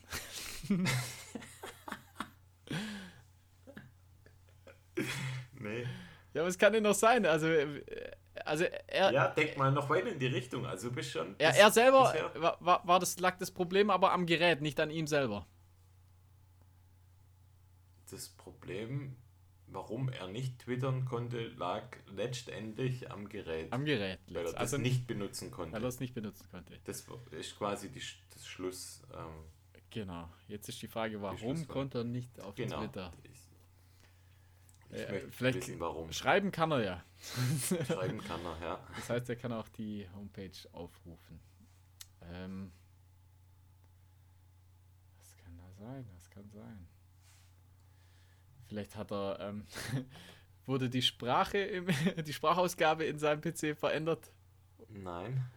Nee. Ja, was kann denn noch sein? Also, äh, also er, Ja, denk mal noch weiter in die Richtung. Also du bist schon. er, bis- er selber bisher- war, war, das, lag das Problem aber am Gerät, nicht an ihm selber. Das Problem, warum er nicht twittern konnte, lag letztendlich am Gerät. Am Gerät. weil er das Also nicht benutzen konnte. weil er es nicht benutzen konnte. Das ist quasi die, das Schluss. Ähm, Genau. Jetzt ist die Frage, warum Schlussfolgerung. konnte er nicht auf genau. Twitter? Ich, ich Äh, möchte vielleicht- wissen, warum. Schreiben kann er ja. Schreiben kann er, ja. Das heißt, er kann auch die Homepage aufrufen. Ähm, was kann da sein? Was kann sein? Vielleicht hat er, ähm, wurde die Sprache, im, die Sprachausgabe in seinem PC verändert? Nein.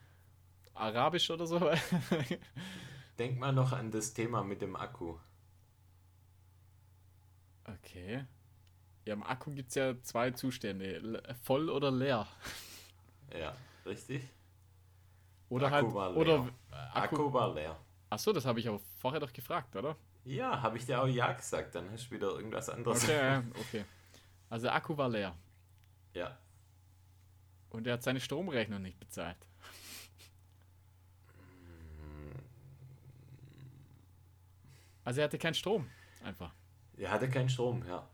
Arabisch oder so? Denk mal noch an das Thema mit dem Akku. okay. Ja, im Akku gibt es ja zwei Zustände. Voll oder leer. Ja, richtig? Oder Akku halt. war leer. Oder Akku, Akku. war leer. Achso, das habe ich aber vorher doch gefragt, oder? Ja, habe ich dir auch ja gesagt. Dann hast du wieder irgendwas anderes. Okay, ja, okay. Also der Akku war leer. Ja. Und er hat seine Stromrechnung nicht bezahlt. Also er hatte keinen Strom, einfach. Er hatte keinen Strom, ja.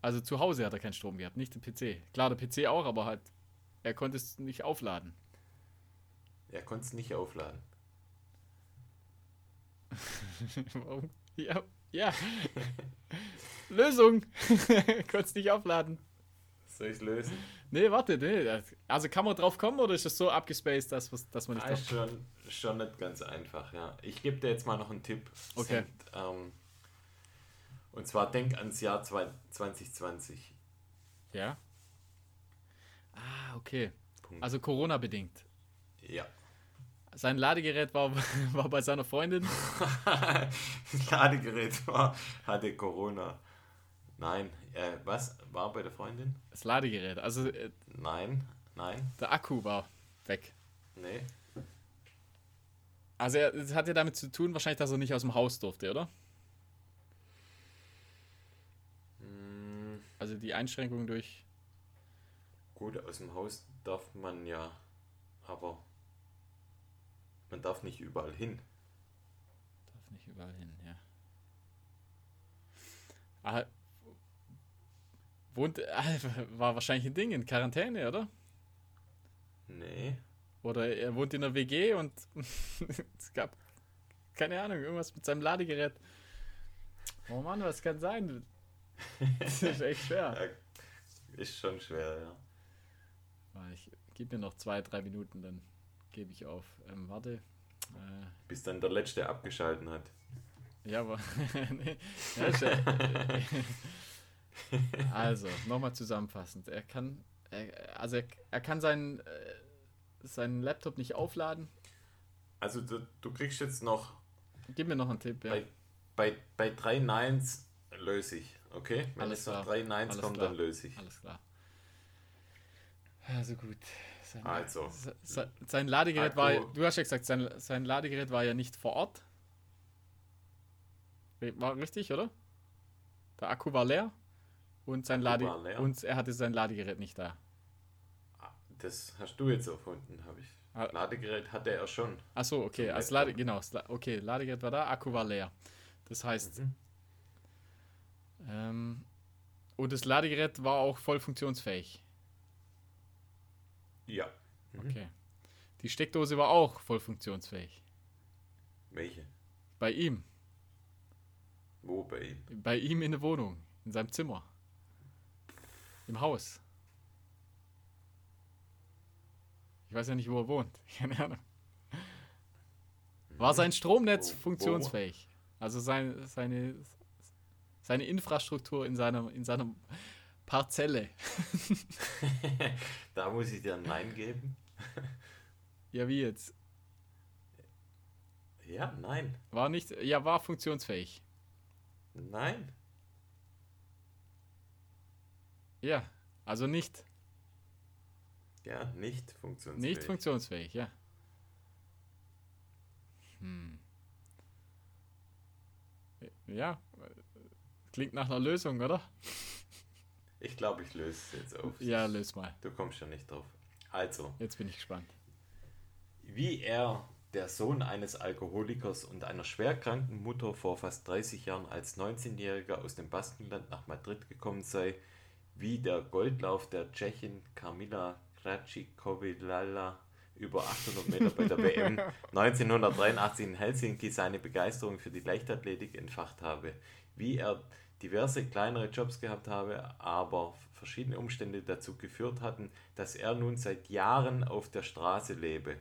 Also zu Hause hat er keinen Strom gehabt, nicht im PC. Klar, der PC auch, aber halt, er konnte es nicht aufladen. Er konnte es nicht aufladen. Warum? Ja, ja. Lösung. konnte es nicht aufladen. Soll ich es lösen? Nee, warte, nee. das- Also kann man drauf kommen oder ist es so abgespaced, dass, dass man nicht Ah, drauf schon, schon nicht ganz einfach, ja. Ich gebe dir jetzt mal noch einen Tipp. Okay. hängt, ähm, und zwar denk ans Jahr zwei- 2020. Ja. Ah, okay. Punkt. Also Corona-bedingt. Ja. Sein Ladegerät war, war bei seiner Freundin. das Ladegerät war, hatte Corona. Nein, äh, was? War bei der Freundin? Das Ladegerät. Also äh, Nein, nein, der Akku war weg. nee. Also das hat ja damit zu tun, wahrscheinlich, dass er nicht aus dem Haus durfte, oder? Also die Einschränkung durch. Gut, aus dem Haus darf man ja, aber man darf nicht überall hin. Darf nicht überall hin, ja. Ah, wohnt, ah, war wahrscheinlich ein Ding in Quarantäne, oder? Nee. Oder er wohnt in einer WG und es gab, keine Ahnung, irgendwas mit seinem Ladegerät. Oh Mann, was kann sein? Das ist echt schwer. Ist schon schwer, ja. Ah, Ich gebe mir noch zwei, drei Minuten, dann gebe ich auf. Ähm, warte. Äh, Bis dann der Letzte abgeschalten hat. ja, aber. nee, ja, also, nochmal zusammenfassend. Er kann. Er, also, er, er kann seinen, äh, seinen Laptop nicht aufladen. Also du, du kriegst jetzt noch Gib mir noch einen Tipp, ja. bei, bei, bei drei Nines löse ich, okay? Wenn Alles es klar. drei Nines Alles kommt, klar. dann löse ich. Alles klar. Also gut. Sein, Also. se- se- sein Ladegerät war, Akku. du hast ja gesagt, sein, sein Ladegerät war ja nicht vor Ort. War richtig, oder? Der Akku war leer und sein Lade war und er hatte sein Ladegerät nicht da. Ah, Das hast du jetzt erfunden, habe ich. Ah. Ladegerät hatte er schon. Ach so, okay, als. Lade, genau, okay, Ladegerät war da, Akku war leer. Das heißt, Mhm. Ähm, und das Ladegerät war auch voll funktionsfähig. Ja. Mhm. Okay. Die Steckdose war auch voll funktionsfähig. Welche? Bei ihm. Wo bei ihm? Bei ihm in der Wohnung, in seinem Zimmer. Im Haus. Ich weiß ja nicht, wo er wohnt. Keine Ahnung. War sein Stromnetz Wo- wo? funktionsfähig? Also sein, seine, seine Infrastruktur in seiner, in seiner Parzelle. da muss ich dir ein Nein geben. Ja, wie jetzt? Ja, nein. War nicht, ja, war funktionsfähig. Nein. Ja, also nicht, Ja, nicht funktionsfähig. nicht funktionsfähig, ja. Hm. Ja, klingt nach einer Lösung, oder? Ich glaube, ich löse es jetzt auf. Ja, löse mal. Du kommst ja nicht drauf. Also, Jetzt bin ich gespannt. wie er, der Sohn eines Alkoholikers und einer schwerkranken Mutter, vor fast 30 Jahren als 19-Jähriger aus dem Baskenland nach Madrid gekommen sei, wie der Goldlauf der Tschechin Kamila Krajcikovilala über 800 Meter bei der WM 1983 in Helsinki seine Begeisterung für die Leichtathletik entfacht habe, wie er diverse kleinere Jobs gehabt habe, aber verschiedene Umstände dazu geführt hatten, dass er nun seit Jahren auf der Straße lebe.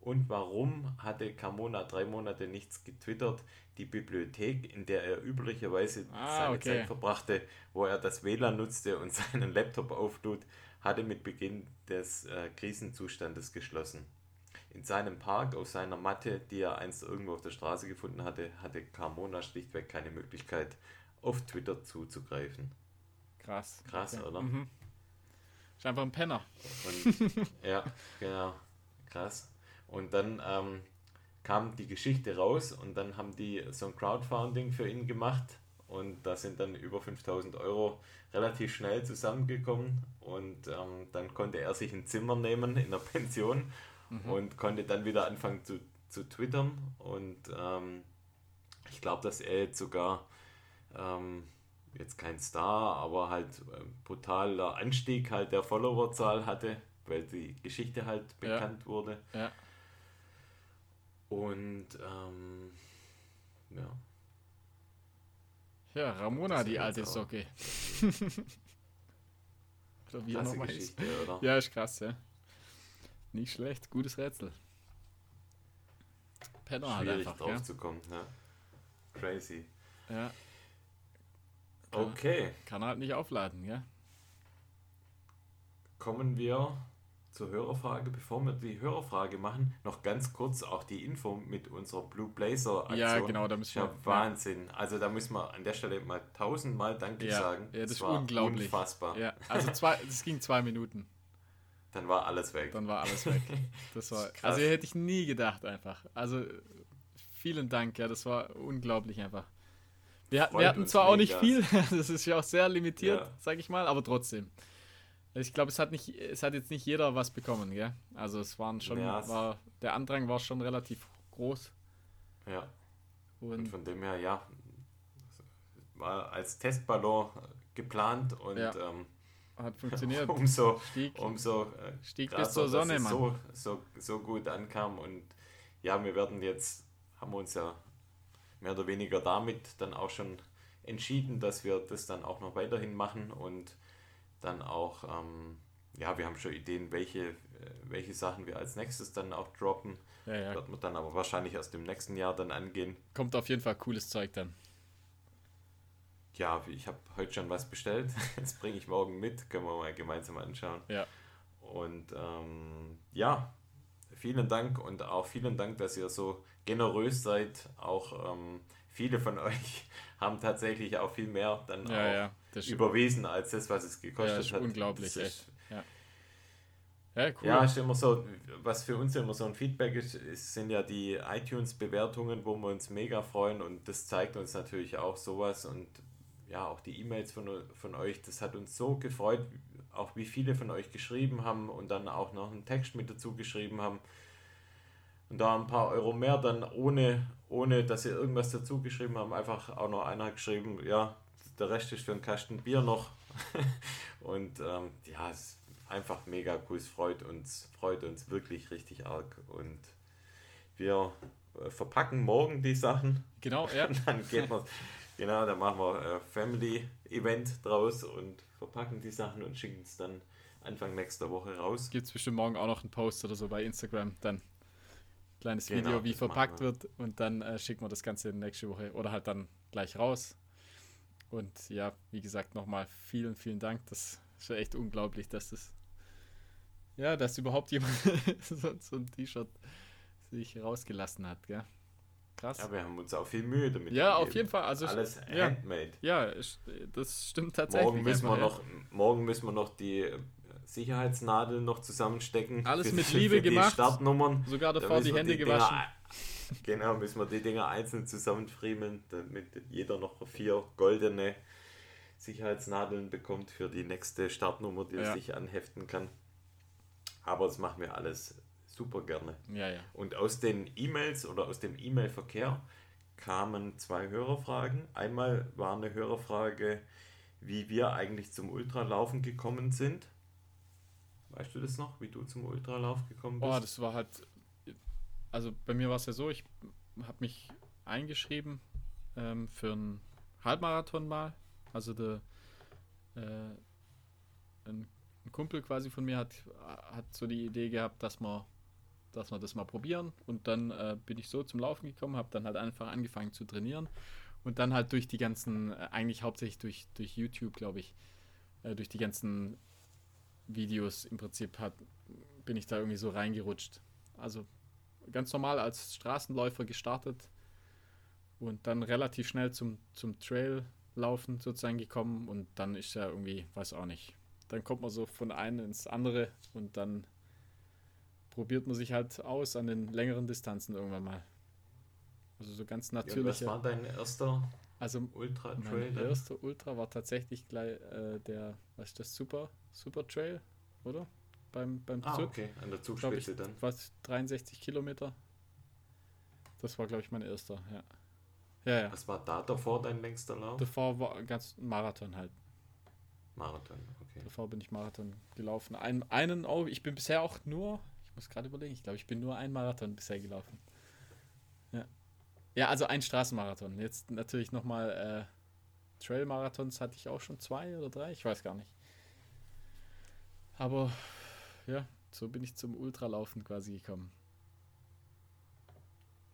Und warum hatte Carmona drei Monate nichts getwittert? Die Bibliothek, in der er üblicherweise Ah, seine okay. Zeit verbrachte, wo er das WLAN nutzte und seinen Laptop auflud, hatte mit Beginn des äh, Krisenzustandes geschlossen. In seinem Park auf seiner Matte, die er einst irgendwo auf der Straße gefunden hatte, hatte Carmona schlichtweg keine Möglichkeit, auf Twitter zuzugreifen. Krass. Krass, oder? Mhm. Ist einfach ein Penner. Und ja, genau, krass. Und dann ähm, kam die Geschichte raus und dann haben die so ein Crowdfunding für ihn gemacht und da sind dann über 5000 Euro relativ schnell zusammengekommen und ähm, dann konnte er sich ein Zimmer nehmen in der Pension und konnte dann wieder anfangen zu, zu twittern und ähm, ich glaube, dass er jetzt sogar ähm, jetzt kein Star, aber halt äh, brutaler Anstieg halt der Followerzahl hatte, weil die Geschichte halt Ja. bekannt wurde. Ja. Und ähm, ja, Ja, Ramona, Das die alte Socke. Oder wie er krasse nochmal. Geschichte, oder? Ja, ist krass, ja. Nicht schlecht, gutes Rätsel. Penner halt Schwierig einfach, drauf ja. zu kommen. Ja. Crazy. ja. Okay, Kann er halt nicht aufladen, ja. kommen wir zur Hörerfrage. Bevor wir die Hörerfrage machen, noch ganz kurz auch die Info mit unserer Blue Blazer Aktion. Ja, genau, da ist müssen ja wir. Wahnsinn. Also da müssen wir an der Stelle mal tausendmal Danke Ja, sagen. ja, das ist war unglaublich. Unfassbar. Ja, also zwei, das ging zwei Minuten. Dann war alles weg. Dann war alles weg. Das war, Krass. also hätte ich nie gedacht einfach. Also vielen Dank, ja, das war unglaublich einfach. Wir, wir hatten zwar auch nicht viel, das ist ja auch sehr limitiert, Ja. sag ich mal, aber trotzdem. Ich glaube, es hat nicht, es hat jetzt nicht jeder was bekommen, gell? Also es waren schon, Ja, war, der Andrang war schon relativ groß. Ja. Und Und von dem her, ja, war als Testballon geplant und Ja. ähm, hat funktioniert. umso, Stieg, umso äh, stieg krasser, bis zur Sonne, Mann. so, so, so gut ankam und ja, wir werden jetzt, haben wir uns ja mehr oder weniger damit dann auch schon entschieden, dass wir das dann auch noch weiterhin machen und dann auch, ähm, ja, wir haben schon Ideen, welche, äh, welche Sachen wir als nächstes dann auch droppen. Ja, ja. Wird man dann aber wahrscheinlich erst im nächsten Jahr dann angehen. Kommt auf jeden Fall cooles Zeug dann. Ja, ich habe heute schon was bestellt. Das bringe ich morgen mit. Können wir mal gemeinsam anschauen. Ja. Und ähm, ja, vielen Dank und auch vielen Dank, dass ihr so generös seid. Auch ähm, viele von euch haben tatsächlich auch viel mehr dann Ja, auch ja. Das überwiesen als das, was es gekostet Ja, ist hat. unglaublich, Das ist, ja, cool. Ja, ist immer so, was für uns immer so ein Feedback ist, ist sind ja die iTunes-Bewertungen, wo wir uns mega freuen und das zeigt uns natürlich auch sowas und ja, auch die E-Mails von, von euch, das hat uns so gefreut, auch wie viele von euch geschrieben haben und dann auch noch einen Text mit dazu geschrieben haben und da ein paar Euro mehr dann ohne, ohne dass sie irgendwas dazu geschrieben haben, einfach auch noch einer geschrieben, ja, der Rest ist für einen Kasten Bier noch und ähm, ja, es ist einfach mega cool. Es freut uns, freut uns wirklich richtig arg. Und wir äh, verpacken morgen die Sachen. Genau, ja. Dann geht man, genau, dann machen wir äh, Family Event draus und verpacken die Sachen und schicken es dann Anfang nächster Woche raus. Gibt es bestimmt morgen auch noch einen Post oder so bei Instagram. Dann kleines Genau, Video, wie verpackt wir. wird und dann äh, schicken wir das Ganze nächste Woche oder halt dann gleich raus. Und ja, wie gesagt, nochmal vielen, vielen Dank. Das ist ja echt unglaublich, dass das. Ja, dass überhaupt jemand so, so ein T-Shirt sich rausgelassen hat, gell? Krass. Ja, wir haben uns auch viel Mühe damit Ja, auf gegeben. jeden Fall. Also, Alles handmade. ja, ist- das stimmt tatsächlich. Morgen müssen, wir noch, morgen müssen wir noch die äh, Sicherheitsnadeln noch zusammenstecken. Alles für- mit Liebe die gemacht. Startnummern. ja. Sogar Da davor die Hände Dinger gewaschen. ein- Genau, müssen wir die Dinger einzeln zusammenfriemeln, damit jeder noch vier goldene Sicherheitsnadeln bekommt für die nächste Startnummer, die er Ja. sich anheften kann. Aber das machen wir alles super gerne. Ja, ja. Und aus den E-Mails oder aus dem E-Mail-Verkehr kamen zwei Hörerfragen. Einmal war eine Hörerfrage, wie wir eigentlich zum Ultralaufen gekommen sind. Weißt du das noch, wie du zum Ultralauf gekommen bist? Oh, das war halt. Also bei mir war es ja so, ich habe mich eingeschrieben ähm, für einen Halbmarathon mal. Also der, äh, ein, Kumpel quasi von mir hat, hat so die Idee gehabt, dass wir, dass wir das mal probieren. Und dann äh, bin ich so zum Laufen gekommen, habe dann halt einfach angefangen zu trainieren. Und dann halt durch die ganzen, äh, eigentlich hauptsächlich durch, durch YouTube, glaube ich, äh, durch die ganzen Videos im Prinzip hat, bin ich da irgendwie so reingerutscht. Also ganz normal als Straßenläufer gestartet und dann relativ schnell zum, zum Traillaufen sozusagen gekommen und dann ist ja irgendwie, weiß auch nicht, dann kommt man so von einem ins andere und dann probiert man sich halt aus an den längeren Distanzen irgendwann mal. Also so ganz Ja, und was war dein erster also Ultra-Trail? mein dann? erster Ultra war tatsächlich gleich äh, der, was ist das, Super, Super Trail, oder? Beim, beim Ah, Zug. okay, an der Glaub ich, Zugspitze dann. was 63 Kilometer. Das war, glaube ich, mein erster, ja. Ja, ja. Was war da davor dein längster Lauf? Davor war ganz Marathon halt. Marathon, okay. Davor bin ich Marathon gelaufen. Ein, einen, oh, ich bin bisher auch nur, ich muss gerade überlegen, ich glaube, ich bin nur einen Marathon bisher gelaufen. Ja. Ja, also ein Straßenmarathon. Jetzt natürlich nochmal äh, Trail-Marathons hatte ich auch schon zwei oder drei, ich weiß gar nicht. Aber ja, so bin ich zum Ultralaufen quasi gekommen.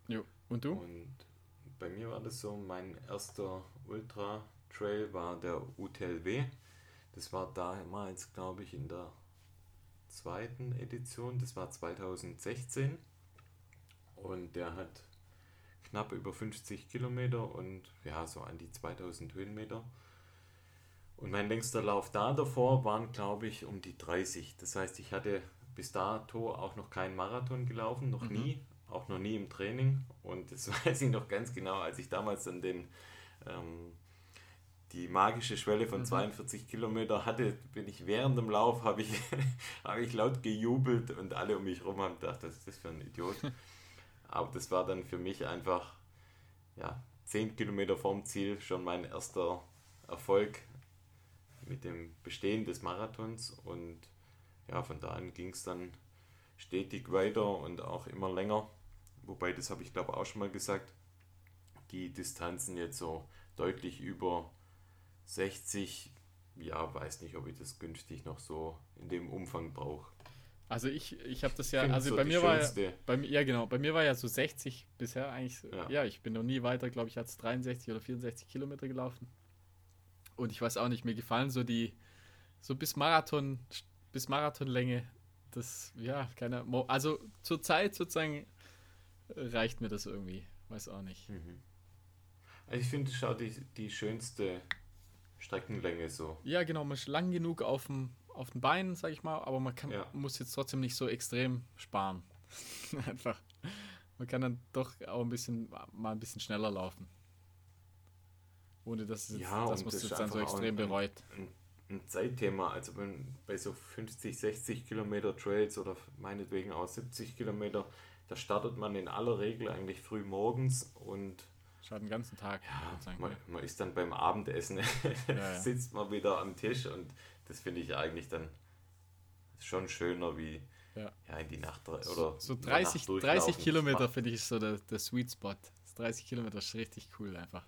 Jo, und du? Und bei mir war das so, mein erster Ultra-Trail war der UTLW. Das war damals, glaube ich, in der zweiten Edition. Das war 2016. Und der hat knapp über 50 Kilometer und ja, so an die 2000 Höhenmeter. Und mein längster Lauf da davor waren, glaube ich, um die 30. Das heißt, ich hatte bis dato auch noch keinen Marathon gelaufen, noch Mhm. nie, auch noch nie im Training. Und das weiß ich noch ganz genau, als ich damals dann den ähm, die magische Schwelle von Mhm. 42 Kilometer hatte, bin ich während dem Lauf, habe ich, habe ich laut gejubelt und alle um mich herum haben gedacht, was ist das für ein Idiot. Aber das war dann für mich einfach, ja, 10 Kilometer vorm Ziel schon mein erster Erfolg mit dem Bestehen des Marathons und ja, von da an ging es dann stetig weiter und auch immer länger. Wobei, das habe ich glaube auch schon mal gesagt, die Distanzen jetzt so deutlich über 60, ja, weiß nicht, ob ich das günstig noch so in dem Umfang brauche. Also ich, ich habe das ja, Find also so bei mir war ja, bei mir, ja genau, bei mir war ja so 60 bisher eigentlich, Ja. ja, ich bin noch nie weiter, glaube ich, als 63 oder 64 Kilometer gelaufen. Und ich weiß auch nicht, mir gefallen so die, so bis Marathon, bis Marathonlänge, das, ja, keine also zur Zeit sozusagen äh, reicht mir das irgendwie, weiß auch nicht. Mhm. Also ich finde, es auch die, die schönste Streckenlänge so. Ja, genau, man ist lang genug auf dem, auf den Beinen, sag ich mal, aber man kann, Ja. muss jetzt trotzdem nicht so extrem sparen. Einfach. Man kann dann doch auch ein bisschen, mal ein bisschen schneller laufen. Ohne dass, es jetzt, Ja, es das jetzt dann so extrem ein- bereut. Ein, ein Zeitthema, also wenn, bei so 50, 60 Kilometer Trails oder meinetwegen auch 70 Kilometer, da startet man in aller Regel eigentlich früh morgens und Schaut den ganzen Tag. ja, man, man ist dann beim Abendessen, ja. sitzt man wieder am Tisch und das finde ich eigentlich dann schon schöner wie Ja. in die Nacht oder So der 30, Nacht 30 durchlaufen. Kilometer finde ich so der, der Sweet Spot. Das 30 Kilometer ist richtig cool einfach.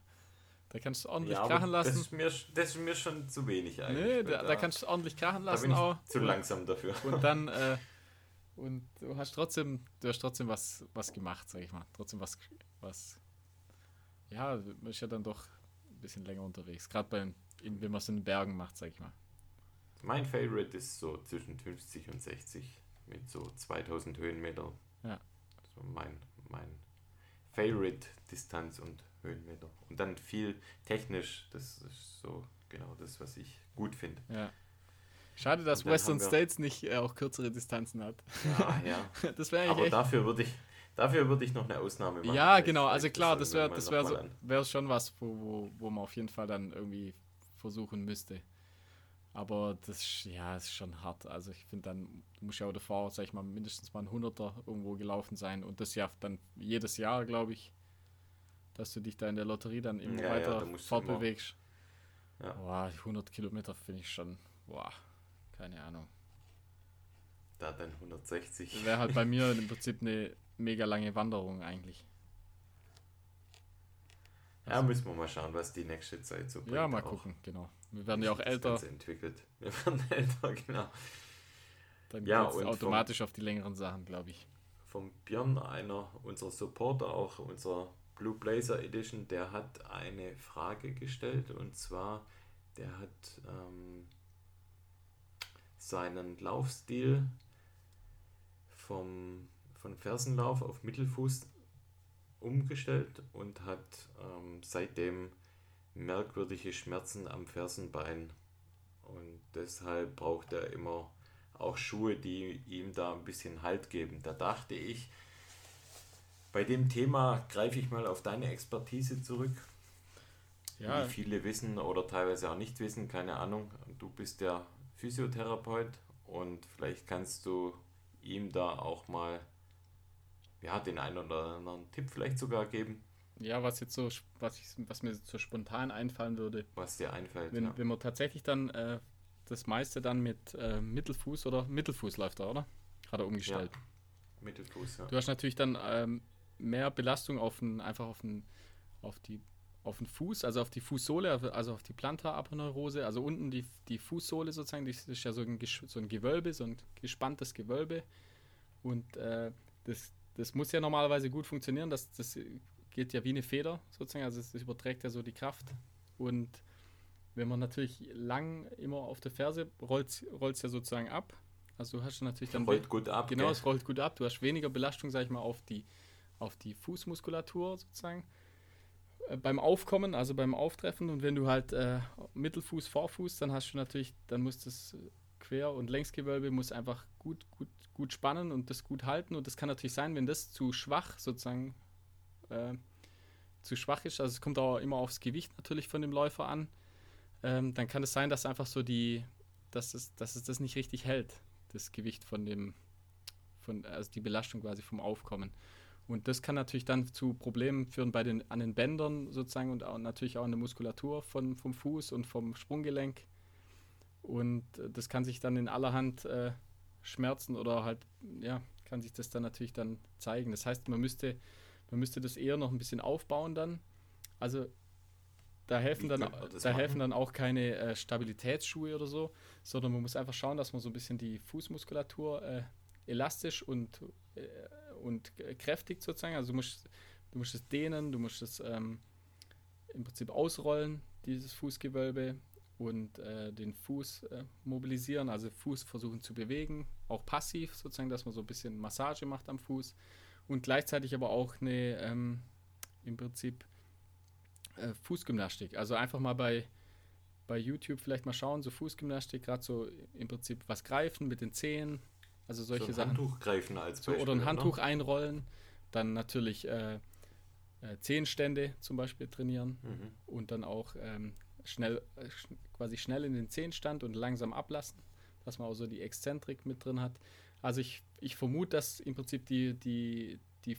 Da kannst du ordentlich ja, krachen aber das lassen. ist, mir, das ist mir schon zu wenig eigentlich. Nee, da, da kannst du ordentlich krachen lassen auch. zu langsam dafür. Und dann, äh, und du hast trotzdem, du hast trotzdem was, was gemacht, sag ich mal. Trotzdem was, was, ja, man ist ja dann doch ein bisschen länger unterwegs. Gerade wenn man es in den Bergen macht, sag ich mal. Mein Favorite ist so zwischen 50 und 60 mit so 2000 Höhenmeter. Ja. So mein, mein Favorite Distanz und Höhenmeter. Und dann viel technisch, das ist so genau das, was ich gut finde. Ja. Schade, dass Western States nicht äh, auch kürzere Distanzen hat. Ja, ja. Das wäre Aber eigentlich echt. dafür würde ich, dafür würde ich noch eine Ausnahme machen. Ja, Vielleicht genau, also klar, das wäre das wär so, wär schon was, wo, wo, wo man auf jeden Fall dann irgendwie versuchen müsste. Aber das ist- ja, ist schon hart. Also ich finde dann, du musst ja auch davor, sag ich mal, mindestens mal ein Hunderter irgendwo gelaufen sein und das ja dann jedes Jahr, glaube ich, dass du dich da in der Lotterie dann immer Ja, ja, weiter da musst du fortbewegst. Ja. Boah, 100 Kilometer finde ich schon, boah, keine Ahnung. Da dann 160. Wäre halt bei mir im Prinzip eine mega lange Wanderung eigentlich. Ja, müssen wir mal schauen, was die nächste Zeit so bringt. Ja, mal auch. gucken, genau. Wir werden ja auch das älter, Ganze entwickelt. Wir werden älter, genau. dann Ja, geht's und vom- automatisch auf die längeren Sachen, glaube ich. vom Björn, einer unserer Supporter, auch unserer Blue Blazer Edition, der hat eine Frage gestellt und zwar, der hat ähm, seinen Laufstil vom, von Fersenlauf auf Mittelfuß umgestellt und hat ähm, seitdem merkwürdige Schmerzen am Fersenbein und deshalb braucht er immer auch Schuhe, die ihm da ein bisschen Halt geben. Da dachte ich, bei dem Thema greife ich mal auf deine Expertise zurück. Ja, Wie viele wissen oder teilweise auch nicht wissen, keine Ahnung. Du bist der Physiotherapeut und vielleicht kannst du ihm da auch mal ja, den einen oder anderen Tipp vielleicht sogar geben, ja, was jetzt so, was, ich, was mir so spontan einfallen würde, was dir einfällt. wenn, ja. wenn man tatsächlich dann äh, das meiste dann mit äh, Mittelfuß oder Mittelfuß läuft er, oder? Hat er umgestellt. Mittelfuß, ja. Du hast natürlich dann ähm, mehr Belastung auf den, einfach auf den, auf die, auf den Fuß, also auf die Fußsohle, also auf die Plantaraponeurose, also unten die, die Fußsohle sozusagen, das ist ja so ein, so ein Gewölbe, so ein gespanntes Gewölbe. Und äh, das, das muss ja normalerweise gut funktionieren, das, das geht ja wie eine Feder sozusagen, also es überträgt ja so die Kraft. Und wenn man natürlich lang immer auf der Ferse rollt es ja sozusagen ab. Also du hast natürlich dann Rollt gut ab. Genau, gell? es rollt gut ab. Du hast weniger Belastung, sag ich mal, auf die, auf die Fußmuskulatur sozusagen. Äh, beim Aufkommen, also beim Auftreffen. Und wenn du halt äh, Mittelfuß, Vorfuß, dann hast du natürlich, dann muss das Quer- und Längsgewölbe muss einfach gut, gut, gut spannen und das gut halten. Und das kann natürlich sein, wenn das zu schwach sozusagen äh, zu schwach ist, also es kommt auch immer aufs Gewicht natürlich von dem Läufer an, ähm, dann kann es sein, dass einfach so die, dass es, dass es das nicht richtig hält, das Gewicht von dem, von, also die Belastung quasi vom Aufkommen. Und das kann natürlich dann zu Problemen führen bei den, an den Bändern sozusagen und auch, natürlich auch an der Muskulatur von, vom Fuß und vom Sprunggelenk. Und äh, das kann sich dann in allerhand äh, Schmerzen oder halt, ja, kann sich das dann natürlich dann zeigen. Das heißt, man müsste, man müsste das eher noch ein bisschen aufbauen dann. Also da helfen, dann, da helfen dann auch keine äh, Stabilitätsschuhe oder so, sondern man muss einfach schauen, dass man so ein bisschen die Fußmuskulatur äh, elastisch und, äh, und kräftig sozusagen. Also du musst, du musst es dehnen, du musst es ähm, im Prinzip ausrollen, dieses Fußgewölbe und äh, den Fuß äh, mobilisieren, also Fuß versuchen zu bewegen, auch passiv sozusagen, dass man so ein bisschen Massage macht am Fuß und gleichzeitig aber auch eine ähm, im Prinzip äh, Fußgymnastik. Also einfach mal bei, bei YouTube vielleicht mal schauen, so Fußgymnastik, gerade so im Prinzip was greifen mit den Zehen, also solche so ein Sachen. Handtuch greifen als Beispiel, so, Oder ein Handtuch oder? einrollen, dann natürlich äh, äh, Zehenstände zum Beispiel trainieren mhm. und dann auch ähm, schnell, äh, quasi schnell in den Zehenstand und langsam ablassen, dass man auch so die Exzentrik mit drin hat. Also ich, ich vermute, dass im Prinzip die, die, die,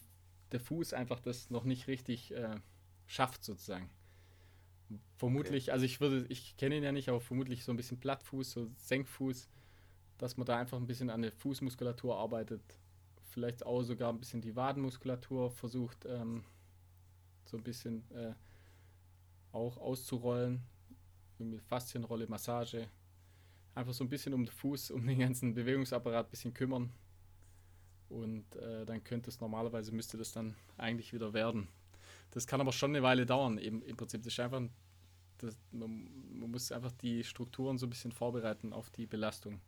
der Fuß einfach das noch nicht richtig äh, schafft sozusagen. Vermutlich, okay. also ich würde, ich kenne ihn ja nicht, aber vermutlich so ein bisschen Plattfuß, so Senkfuß, dass man da einfach ein bisschen an der Fußmuskulatur arbeitet. Vielleicht auch sogar ein bisschen die Wadenmuskulatur versucht, ähm, so ein bisschen äh, auch auszurollen. Mit Faszienrolle, Massage. Einfach so ein bisschen um den Fuß, um den ganzen Bewegungsapparat ein bisschen kümmern. Und äh, dann könnte es normalerweise, müsste das dann eigentlich wieder werden. Das kann aber schon eine Weile dauern. Eben, Im Prinzip das ist einfach, das, man, man, muss einfach die Strukturen so ein bisschen vorbereiten auf die Belastung.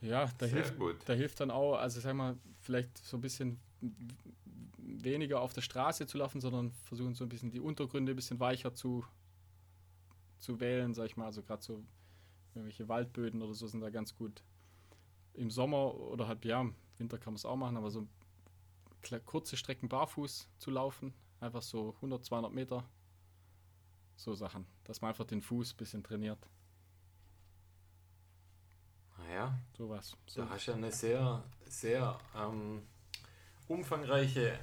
Ja, da hilft, da hilft dann auch, also sag mal, vielleicht so ein bisschen weniger auf der Straße zu laufen, sondern versuchen so ein bisschen die Untergründe ein bisschen weicher zu, zu wählen, sag ich mal. Also gerade so irgendwelche Waldböden oder so sind da ganz gut. Im Sommer oder halt, ja, im Winter kann man es auch machen, aber so kurze Strecken barfuß zu laufen, einfach so 100, 200 Meter, so Sachen, dass man einfach den Fuß ein bisschen trainiert. Naja, sowas. So. Da hast du ja eine sehr, sehr ähm, umfangreiche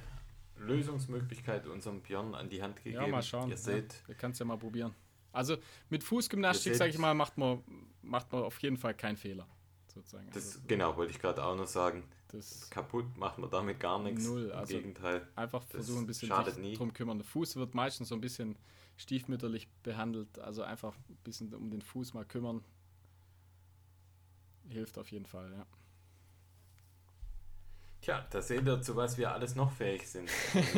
Lösungsmöglichkeit unserem Björn an die Hand gegeben. Ja, mal schauen. Ihr seht, ja, ihr könnt es ja mal probieren. Also mit Fußgymnastik, sage ich mal, macht man, macht man auf jeden Fall keinen Fehler. Sozusagen. Das, also, genau, wollte ich gerade auch noch sagen. Das kaputt macht man damit gar nichts. Null, also Im Gegenteil. Einfach versuchen ein bisschen schadet nie. drum kümmern. Der Fuß wird meistens so ein bisschen stiefmütterlich behandelt. Also einfach ein bisschen um den Fuß mal kümmern. Hilft auf jeden Fall, ja. Tja, da seht ihr, zu was wir alles noch fähig sind. Und,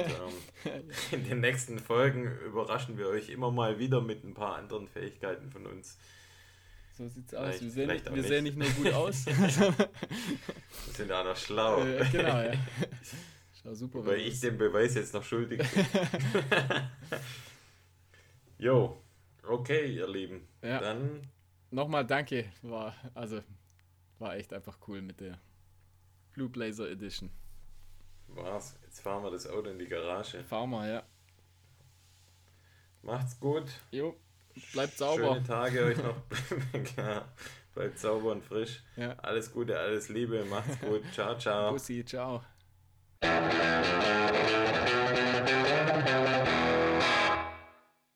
ähm, in den nächsten Folgen überraschen wir euch immer mal wieder mit ein paar anderen Fähigkeiten von uns. So sieht's aus. Wir, sehen, wir nicht. sehen nicht nur gut aus. wir sind auch noch schlau. Äh, genau, ja. Schau super. Weil ich den Beweis jetzt noch schuldig bin. jo, okay, ihr Lieben. Ja. Dann. Nochmal danke. War, also, war echt einfach cool mit der Blue Blazer Edition. Was? Jetzt fahren wir das Auto in die Garage. Fahren wir, ja. Macht's gut. Jo. Bleibt sauber. Schöne Tage euch noch. Bleibt sauber und frisch. Ja. Alles Gute, alles Liebe. Macht's gut. Ciao, ciao. Bussi, ciao.